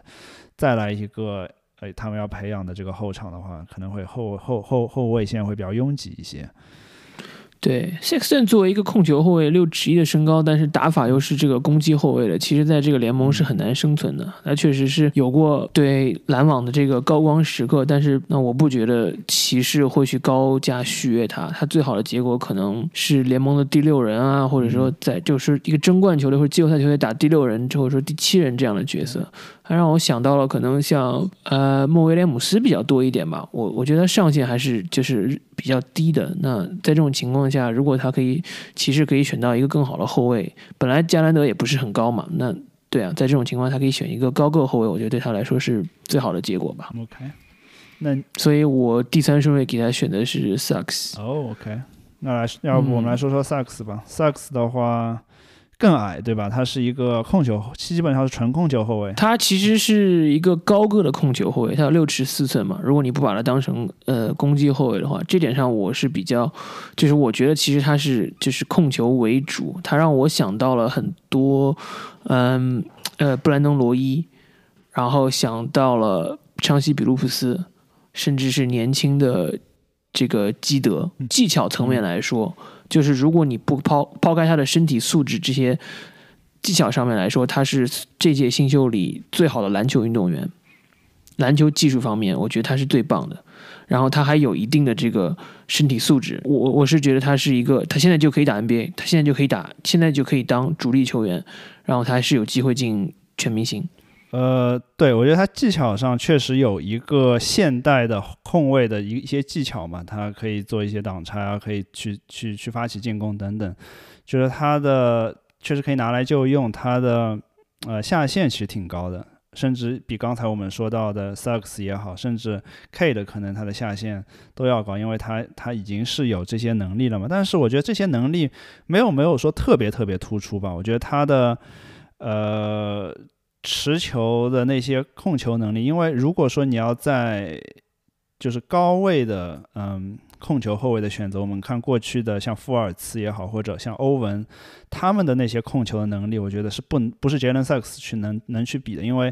再来一个呃他们要培养的这个后场的话，可能会后后后后卫线会比较拥挤一些。对，Sexton 作为一个控球后卫，六尺一的身高，但是打法又是这个攻击后卫的，其实在这个联盟是很难生存的。他确实是有过对篮网的这个高光时刻，但是那我不觉得骑士会去高价续约他，他最好的结果可能是联盟的第六人啊，或者说在就是一个争冠球队或者季后赛球队打第六人，或者说第七人这样的角色。还让我想到了可能像呃莫威廉姆斯比较多一点吧，我我觉得上限还是就是比较低的。那在这种情况下，如果他可以骑士可以选到一个更好的后卫，本来加兰德也不是很高嘛，那对啊，在这种情况他可以选一个高个后卫，我觉得对他来说是最好的结果吧。OK，那所以我第三顺位给他选的是萨克斯。哦，OK，那来，要不我们来说说萨克斯吧。萨克斯的话更矮，对吧？他是一个控球，基本上是纯控球后卫。他其实是一个高个的控球后卫，他有六尺四寸嘛。如果你不把他当成呃攻击后卫的话，这点上我是比较，就是我觉得其实他是就是控球为主，他让我想到了很多，嗯呃布兰登罗伊，然后想到了昌西比卢普斯，甚至是年轻的这个基德。技巧层面来说，就是如果你不抛抛开他的身体素质这些技巧上面来说，他是这届新秀里最好的篮球运动员。篮球技术方面，我觉得他是最棒的。然后他还有一定的这个身体素质，我我是觉得他是一个，他现在就可以打 NBA，他现在就可以打，现在就可以当主力球员，然后他还是有机会进全明星。呃，对，我觉得他技巧上确实有一个现代的控卫的一一些技巧嘛，他可以做一些挡拆啊，可以去去去发起进攻等等，就是他的确实可以拿来就用，他的呃下限其实挺高的，甚至比刚才我们说到的 Suggs 也好，甚至 K 的可能他的下限都要高，因为他他已经是有这些能力了嘛。但是我觉得这些能力没有没有说特别特别突出吧，我觉得他的呃。持球的那些控球能力，因为如果说你要在就是高位的嗯控球后卫的选择，我们看过去的像富尔茨也好，或者像欧文，他们的那些控球的能力，我觉得是不不是杰伦萨克斯去能能去比的，因为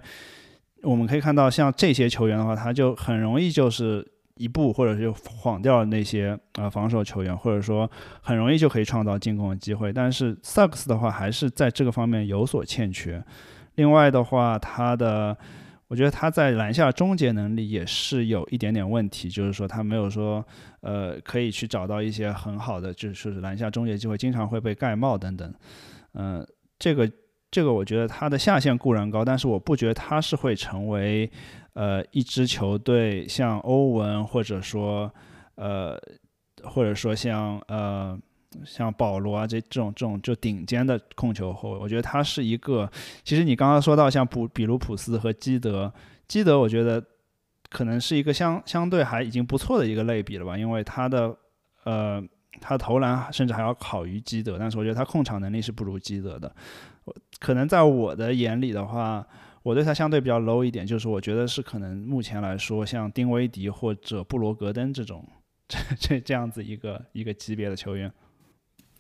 我们可以看到像这些球员的话，他就很容易就是一步或者就晃掉那些呃防守球员，或者说很容易就可以创造进攻的机会，但是萨克斯的话还是在这个方面有所欠缺。另外的话，他的我觉得他在篮下终结能力也是有一点点问题，就是说他没有说呃可以去找到一些很好的，就是篮下终结机会，经常会被盖帽等等。嗯，这个这个我觉得他的下限固然高，但是我不觉得他是会成为呃一支球队像欧文或者说呃或者说像呃。像保罗啊，这这种这种就顶尖的控球后卫，我觉得他是一个。其实你刚刚说到像普比卢普斯和基德，基德我觉得可能是一个相相对还已经不错的一个类比了吧，因为他的呃他投篮甚至还要好于基德，但是我觉得他控场能力是不如基德的。可能在我的眼里的话，我对他相对比较 low 一点，就是我觉得是可能目前来说，像丁威迪或者布罗格登这种这这这样子一个一个级别的球员。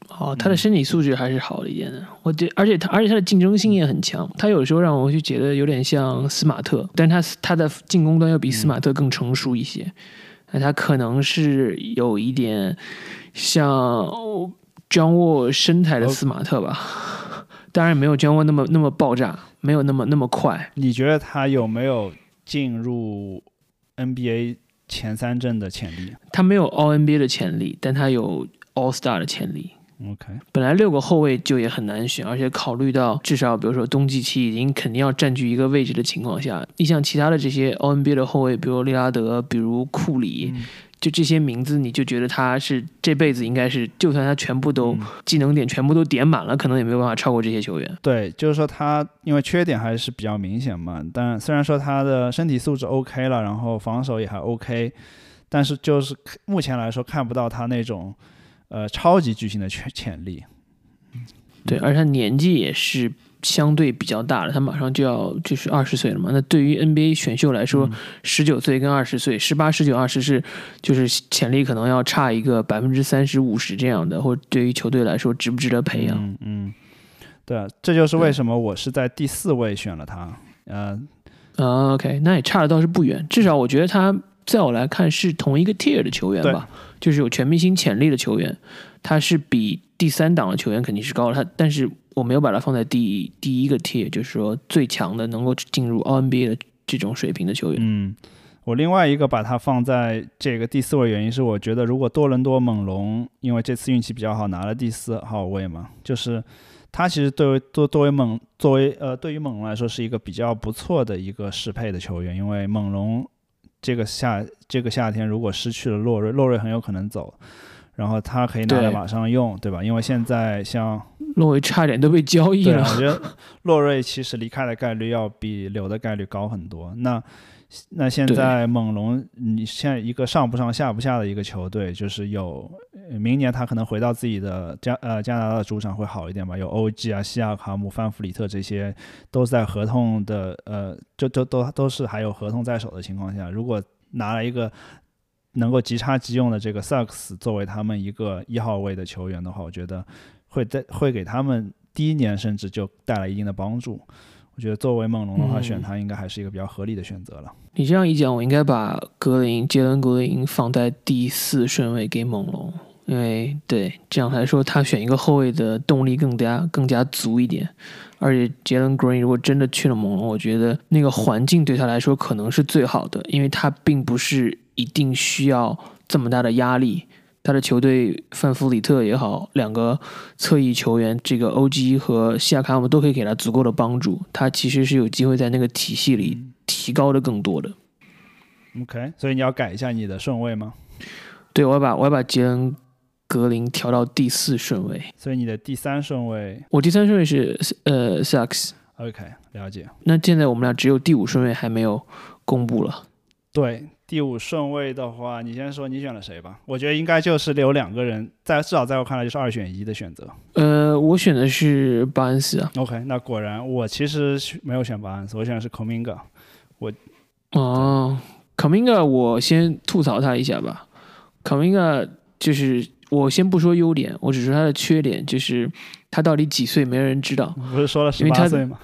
哦，他的身体素质还是好一点的，我觉，而且他，而且他的竞争性也很强。他有时候让我就觉得有点像斯马特，但他他的进攻端要比斯马特更成熟一些。那他可能是有一点像张沃身材的斯马特吧，当然没有张沃那么那么爆炸，没有那么那么快。你觉得他有没有进入 NBA 前三阵的潜力？他没有 All NBA 的潜力，但他有 All Star 的潜力。OK，本来六个后卫就也很难选，而且考虑到至少比如说冬季期已经肯定要占据一个位置的情况下，你像其他的这些 NBA 的后卫，比如利拉德，比如库里，就这些名字，你就觉得他是这辈子应该是，就算他全部都技能点全部都点满了，可能也没有办法超过这些球员。对，就是说他因为缺点还是比较明显嘛，但虽然说他的身体素质 OK 了，然后防守也还 OK，但是就是目前来说看不到他那种。呃，超级巨星的潜潜力，对，而且他年纪也是相对比较大了，他马上就要就是二十岁了嘛。那对于 NBA 选秀来说，十九岁跟二十岁，十八、十九、二十是就是潜力可能要差一个百分之三十五十这样的，或对于球队来说值不值得培养？嗯嗯，对，这就是为什么我是在第四位选了他。嗯啊，OK，那也差的倒是不远，至少我觉得他在我来看是同一个 tier 的球员吧。就是有全明星潜力的球员，他是比第三档的球员肯定是高了。他，但是我没有把他放在第第一个 tier，就是说最强的能够进入 NBA 的这种水平的球员。嗯，我另外一个把他放在这个第四位原因是，我觉得如果多伦多猛龙因为这次运气比较好拿了第四号位嘛，就是他其实对为作作为猛作为呃对于猛龙来说是一个比较不错的一个适配的球员，因为猛龙。这个夏这个夏天，如果失去了洛瑞，洛瑞很有可能走，然后他可以拿来马上用，对吧？因为现在像洛瑞差点都被交易了。我觉得洛瑞其实离开的概率要比留的概率高很多。那那现在猛龙，你现在一个上不上下不下的一个球队，就是有明年他可能回到自己的加呃加拿大的主场会好一点吧？有 OG 啊、西亚卡姆、范弗里特这些都在合同的呃，就就都都是还有合同在手的情况下，如果拿了一个能够即插即用的这个萨克斯作为他们一个一号位的球员的话，我觉得会在会给他们第一年甚至就带来一定的帮助。我觉得作为猛龙的话，选他应该还是一个比较合理的选择了。你这样一讲，我应该把格林杰伦格林放在第四顺位给猛龙，因为对这样来说，他选一个后卫的动力更加更加足一点。而且杰伦格林如果真的去了猛龙，我觉得那个环境对他来说可能是最好的，因为他并不是一定需要这么大的压力。他的球队范弗里特也好，两个侧翼球员，这个 OG 和西亚卡姆都可以给他足够的帮助。他其实是有机会在那个体系里提高的更多的。OK，所以你要改一下你的顺位吗？对，我要把我要把杰恩格林调到第四顺位。所以你的第三顺位，我第三顺位是呃 Sucks。OK，了解。那现在我们俩只有第五顺位还没有公布了。对。第五顺位的话，你先说你选了谁吧。我觉得应该就是留两个人，在至少在我看来就是二选一的选择。呃，我选的是巴恩斯啊。OK，那果然我其实没有选巴恩斯，我选的是 Cominga。我哦，Cominga，我先吐槽他一下吧。Cominga 就是我先不说优点，我只说他的缺点，就是他到底几岁没人知道。不是说了十八岁吗？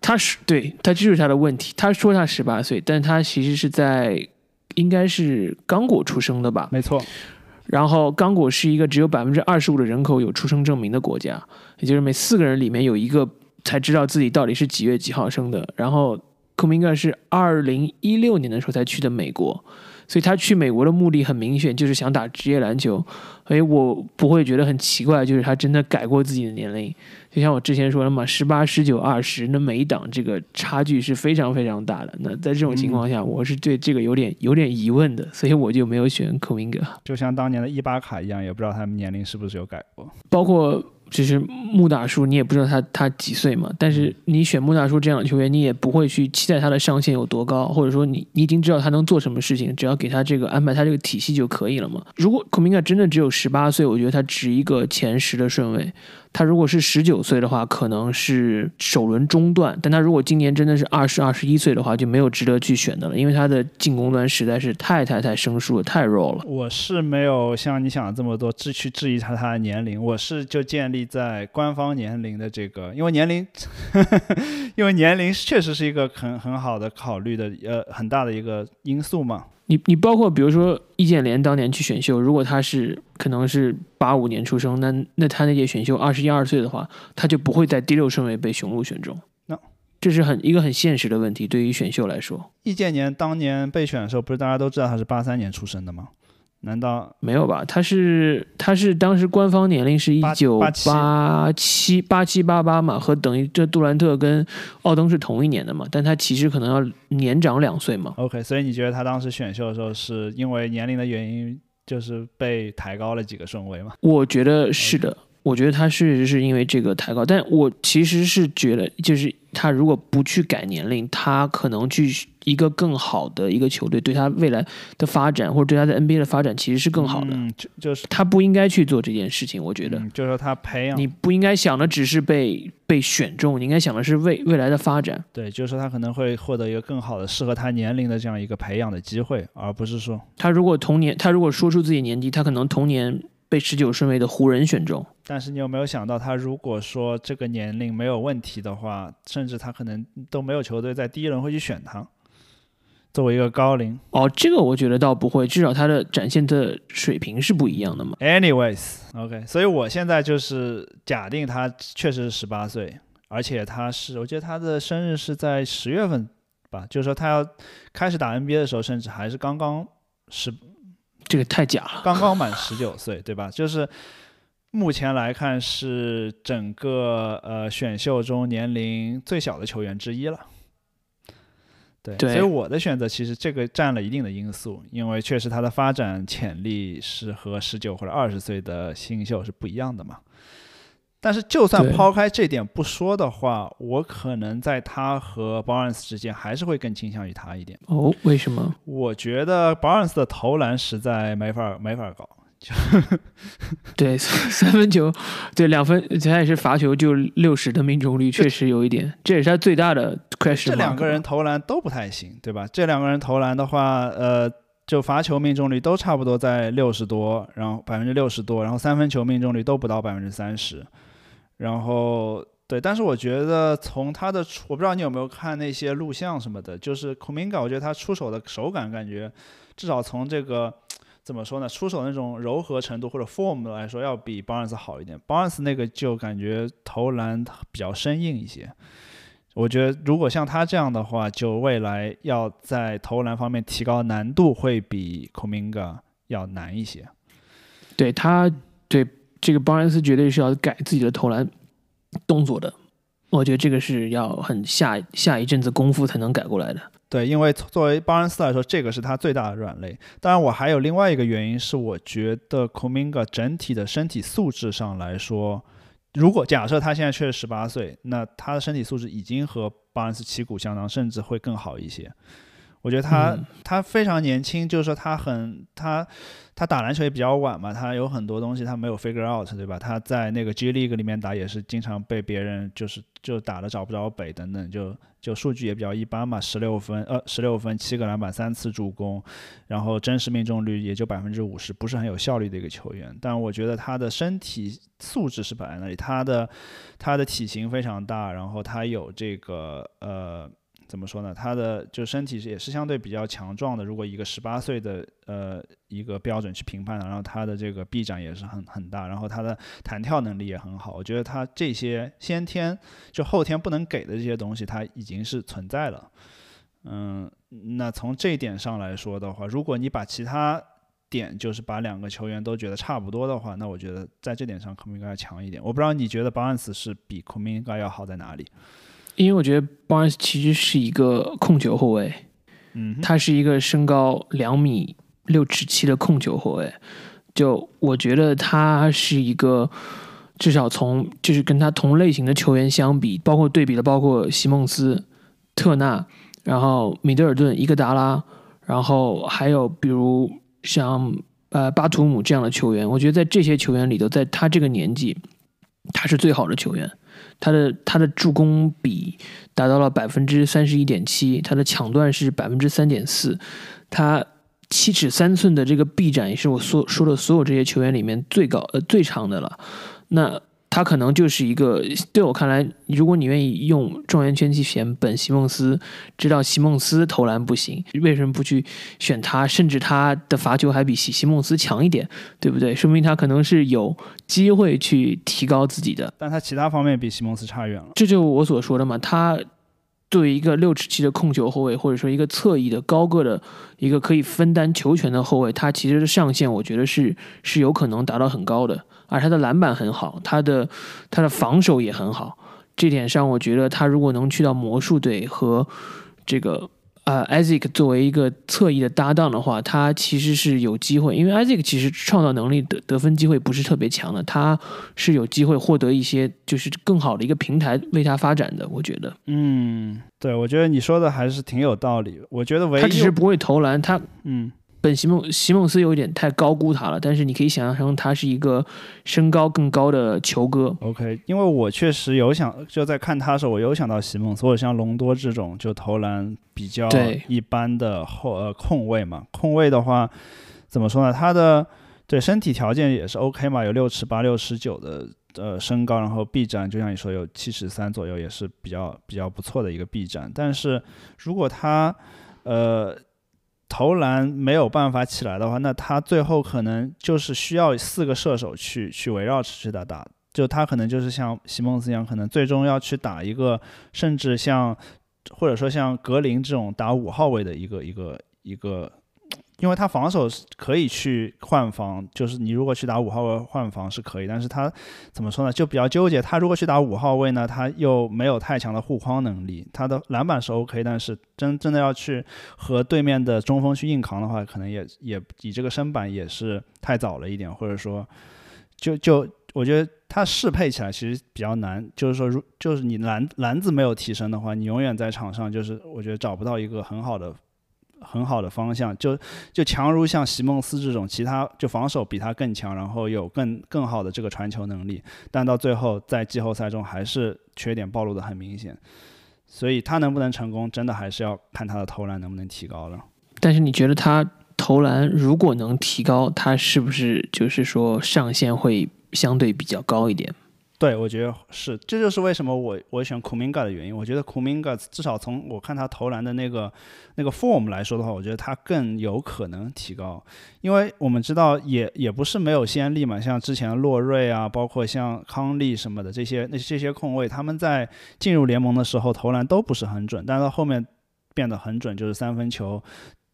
他是对他就是他的问题。他说他十八岁，但他其实是在。应该是刚果出生的吧？没错。然后刚果是一个只有百分之二十五的人口有出生证明的国家，也就是每四个人里面有一个才知道自己到底是几月几号生的。然后库明盖是二零一六年的时候才去的美国，所以他去美国的目的很明显就是想打职业篮球，所以我不会觉得很奇怪，就是他真的改过自己的年龄。就像我之前说的嘛，十八、十九、二十，那每一档这个差距是非常非常大的。那在这种情况下，我是对这个有点有点疑问的，所以我就没有选库明格。就像当年的伊巴卡一样，也不知道他们年龄是不是有改过。包括就是穆大叔，你也不知道他他几岁嘛。但是你选穆大叔这样的球员，你也不会去期待他的上限有多高，或者说你你已经知道他能做什么事情，只要给他这个安排他这个体系就可以了嘛。如果库明格真的只有十八岁，我觉得他值一个前十的顺位。他如果是十九岁的话，可能是首轮中段；但他如果今年真的是二十二十一岁的话，就没有值得去选的了，因为他的进攻端实在是太太太生疏了，太弱了。我是没有像你想的这么多质去质疑他他的年龄，我是就建立在官方年龄的这个，因为年龄，[laughs] 因为年龄确实是一个很很好的考虑的呃很大的一个因素嘛。你你包括比如说易建联当年去选秀，如果他是可能是八五年出生，那那他那届选秀二十一二岁的话，他就不会在第六顺位被雄鹿选中。那这是很一个很现实的问题，对于选秀来说。易建联当年被选的时候，不是大家都知道他是八三年出生的吗？难道没有吧？他是他是当时官方年龄是一九八七八七八八嘛，和等于这杜兰特跟奥登是同一年的嘛，但他其实可能要年长两岁嘛。OK，所以你觉得他当时选秀的时候是因为年龄的原因，就是被抬高了几个顺位吗？我觉得是的，我觉得他确实是因为这个抬高，但我其实是觉得就是。他如果不去改年龄，他可能去一个更好的一个球队，对他未来的发展或者对他在 NBA 的发展其实是更好的。嗯，就就是他不应该去做这件事情，我觉得。就是说他培养你不应该想的只是被被选中，你应该想的是未未来的发展。对，就是说他可能会获得一个更好的适合他年龄的这样一个培养的机会，而不是说他如果同年，他如果说出自己年纪，他可能同年。被十九顺位的湖人选中，但是你有没有想到，他如果说这个年龄没有问题的话，甚至他可能都没有球队在第一轮会去选他，作为一个高龄。哦，这个我觉得倒不会，至少他的展现的水平是不一样的嘛。Anyways，OK，所以我现在就是假定他确实是十八岁，而且他是，我记得他的生日是在十月份吧，就是说他要开始打 NBA 的时候，甚至还是刚刚十。这个太假了，刚刚满十九岁，对吧？就是目前来看是整个呃选秀中年龄最小的球员之一了。对，所以我的选择其实这个占了一定的因素，因为确实他的发展潜力是和十九或者二十岁的新秀是不一样的嘛。但是，就算抛开这点不说的话，我可能在他和 Barnes 之间还是会更倾向于他一点。哦，为什么？我觉得 Barnes 的投篮实在没法没法搞。[laughs] 对，三分球，对两分，他也是罚球就六十的命中率，确实有一点，这也是他最大的 question。这两个人投篮都不太行，对吧？这两个人投篮的话，呃，就罚球命中率都差不多在六十多，然后百分之六十多，然后三分球命中率都不到百分之三十。然后对，但是我觉得从他的，我不知道你有没有看那些录像什么的，就是 Kuminga，我觉得他出手的手感感觉，至少从这个怎么说呢，出手那种柔和程度或者 form 来说，要比 Barnes 好一点。Barnes 那个就感觉投篮比较生硬一些。我觉得如果像他这样的话，就未来要在投篮方面提高难度，会比 Kuminga 要难一些。对他，对。这个巴恩斯绝对是要改自己的投篮动作的，我觉得这个是要很下下一阵子功夫才能改过来的。对，因为作为巴恩斯来说，这个是他最大的软肋。当然，我还有另外一个原因是，我觉得 Kuminga 整体的身体素质上来说，如果假设他现在确实十八岁，那他的身体素质已经和巴恩斯旗鼓相当，甚至会更好一些。我觉得他他非常年轻，就是说他很他他打篮球也比较晚嘛，他有很多东西他没有 figure out，对吧？他在那个 G League 里面打也是经常被别人就是就打的找不着北等等，就就数据也比较一般嘛，十六分呃十六分七个篮板三次助攻，然后真实命中率也就百分之五十，不是很有效率的一个球员。但我觉得他的身体素质是摆在那里，他的他的体型非常大，然后他有这个呃。怎么说呢？他的就身体也是相对比较强壮的。如果一个十八岁的呃一个标准去评判，然后他的这个臂展也是很很大，然后他的弹跳能力也很好。我觉得他这些先天就后天不能给的这些东西，他已经是存在了。嗯，那从这一点上来说的话，如果你把其他点就是把两个球员都觉得差不多的话，那我觉得在这点上库明加要强一点。我不知道你觉得巴恩斯是比库明加要好在哪里？因为我觉得 Barnes 其实是一个控球后卫，嗯，他是一个身高两米六尺七的控球后卫。就我觉得他是一个，至少从就是跟他同类型的球员相比，包括对比的，包括席梦思、特纳，然后米德尔顿、伊戈达拉，然后还有比如像呃巴图姆这样的球员，我觉得在这些球员里头，在他这个年纪，他是最好的球员。他的他的助攻比达到了百分之三十一点七，他的抢断是百分之三点四，他七尺三寸的这个臂展也是我所说的所有这些球员里面最高呃最长的了。那他可能就是一个，对我看来，如果你愿意用状元圈去选本西蒙斯，知道西蒙斯投篮不行，为什么不去选他？甚至他的罚球还比西西蒙斯强一点，对不对？说明他可能是有机会去提高自己的。但他其他方面比西蒙斯差远了。这就我所说的嘛，他作为一个六尺七的控球后卫，或者说一个侧翼的高个的一个可以分担球权的后卫，他其实的上限，我觉得是是有可能达到很高的。而他的篮板很好，他的他的防守也很好。这点上，我觉得他如果能去到魔术队和这个呃 Isaac 作为一个侧翼的搭档的话，他其实是有机会。因为 Isaac 其实创造能力得得分机会不是特别强的，他是有机会获得一些就是更好的一个平台为他发展的。我觉得，嗯，对，我觉得你说的还是挺有道理。我觉得唯一他只是不会投篮，他嗯。本席梦席梦思有一点太高估他了，但是你可以想象成他是一个身高更高的球哥。OK，因为我确实有想就在看他的时候，我有想到席梦思，或者像隆多这种就投篮比较一般的后呃控卫嘛。控卫的话，怎么说呢？他的对身体条件也是 OK 嘛，有六尺八、六尺九的呃身高，然后臂展就像你说有七尺三左右，也是比较比较不错的一个臂展。但是如果他呃投篮没有办法起来的话，那他最后可能就是需要四个射手去去围绕着去打打，就他可能就是像席梦思一样，可能最终要去打一个，甚至像或者说像格林这种打五号位的一个一个一个。因为他防守是可以去换防，就是你如果去打五号位换防是可以，但是他怎么说呢，就比较纠结。他如果去打五号位呢，他又没有太强的护框能力，他的篮板是 OK，但是真真的要去和对面的中锋去硬扛的话，可能也也以这个身板也是太早了一点，或者说，就就我觉得他适配起来其实比较难，就是说如就是你篮篮子没有提升的话，你永远在场上就是我觉得找不到一个很好的。很好的方向，就就强如像席梦思这种，其他就防守比他更强，然后有更更好的这个传球能力，但到最后在季后赛中还是缺点暴露的很明显，所以他能不能成功，真的还是要看他的投篮能不能提高了。但是你觉得他投篮如果能提高，他是不是就是说上限会相对比较高一点？对，我觉得是，这就是为什么我我选库明加的原因。我觉得库明加至少从我看他投篮的那个那个 form 来说的话，我觉得他更有可能提高，因为我们知道也也不是没有先例嘛，像之前洛瑞啊，包括像康利什么的这些那这些控卫，他们在进入联盟的时候投篮都不是很准，但到后面变得很准，就是三分球、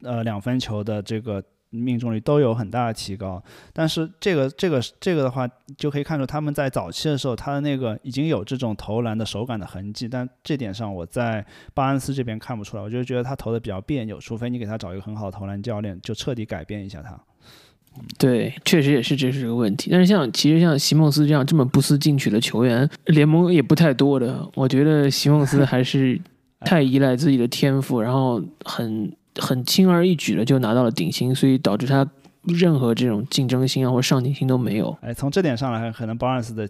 呃两分球的这个。命中率都有很大的提高，但是这个这个这个的话，就可以看出他们在早期的时候，他的那个已经有这种投篮的手感的痕迹，但这点上我在巴恩斯这边看不出来，我就觉得他投的比较别扭，除非你给他找一个很好的投篮教练，就彻底改变一下他。对，确实也是这是个问题。但是像其实像席梦思这样这么不思进取的球员，联盟也不太多的。我觉得席梦思还是 [laughs] 太依赖自己的天赋，然后很很轻而易举的就拿到了顶薪，所以导致他任何这种竞争心啊或上进心都没有。哎，从这点上来看，可能 Barnes 的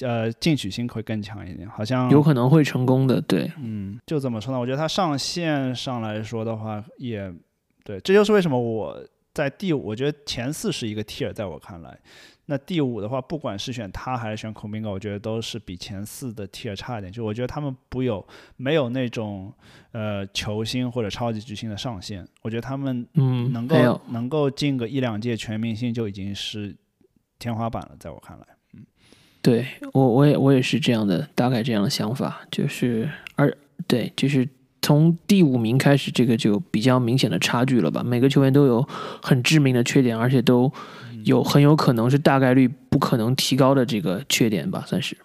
呃进取心会更强一点，好像有可能会成功的。对，嗯，就怎么说呢？我觉得他上线上来说的话，也对，这就是为什么我在第五，我觉得前四是一个 tier，在我看来，那第五的话，不管是选他还是选孔明哥，我觉得都是比前四的 tier 差一点。就我觉得他们不有没有那种呃球星或者超级巨星的上限，我觉得他们嗯，能够能够进个一两届全明星就已经是天花板了，在我看来。嗯对我我也我也是这样的，大概这样的想法，就是而对，就是从第五名开始，这个就比较明显的差距了吧？每个球员都有很致命的缺点，而且都有很有可能是大概率不可能提高的这个缺点吧，算是。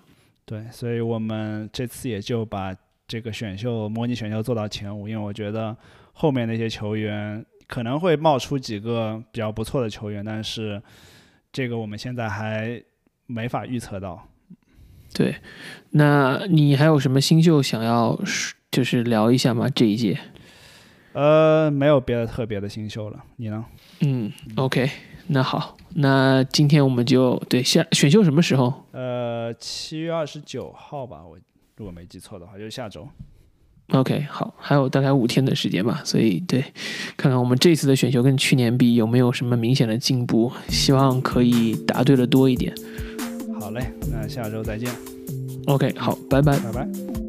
对，所以我们这次也就把这个选秀模拟选秀做到前五，因为我觉得后面那些球员可能会冒出几个比较不错的球员，但是这个我们现在还没法预测到。对，那你还有什么新秀想要就是聊一下吗？这一届？呃，没有别的特别的新秀了，你呢？嗯，OK，那好，那今天我们就对下选秀什么时候？呃，七月二十九号吧，我如果没记错的话，就是下周。OK，好，还有大概五天的时间吧，所以对，看看我们这次的选秀跟去年比有没有什么明显的进步，希望可以答对的多一点。好嘞，那下周再见。OK，好，拜拜，拜拜。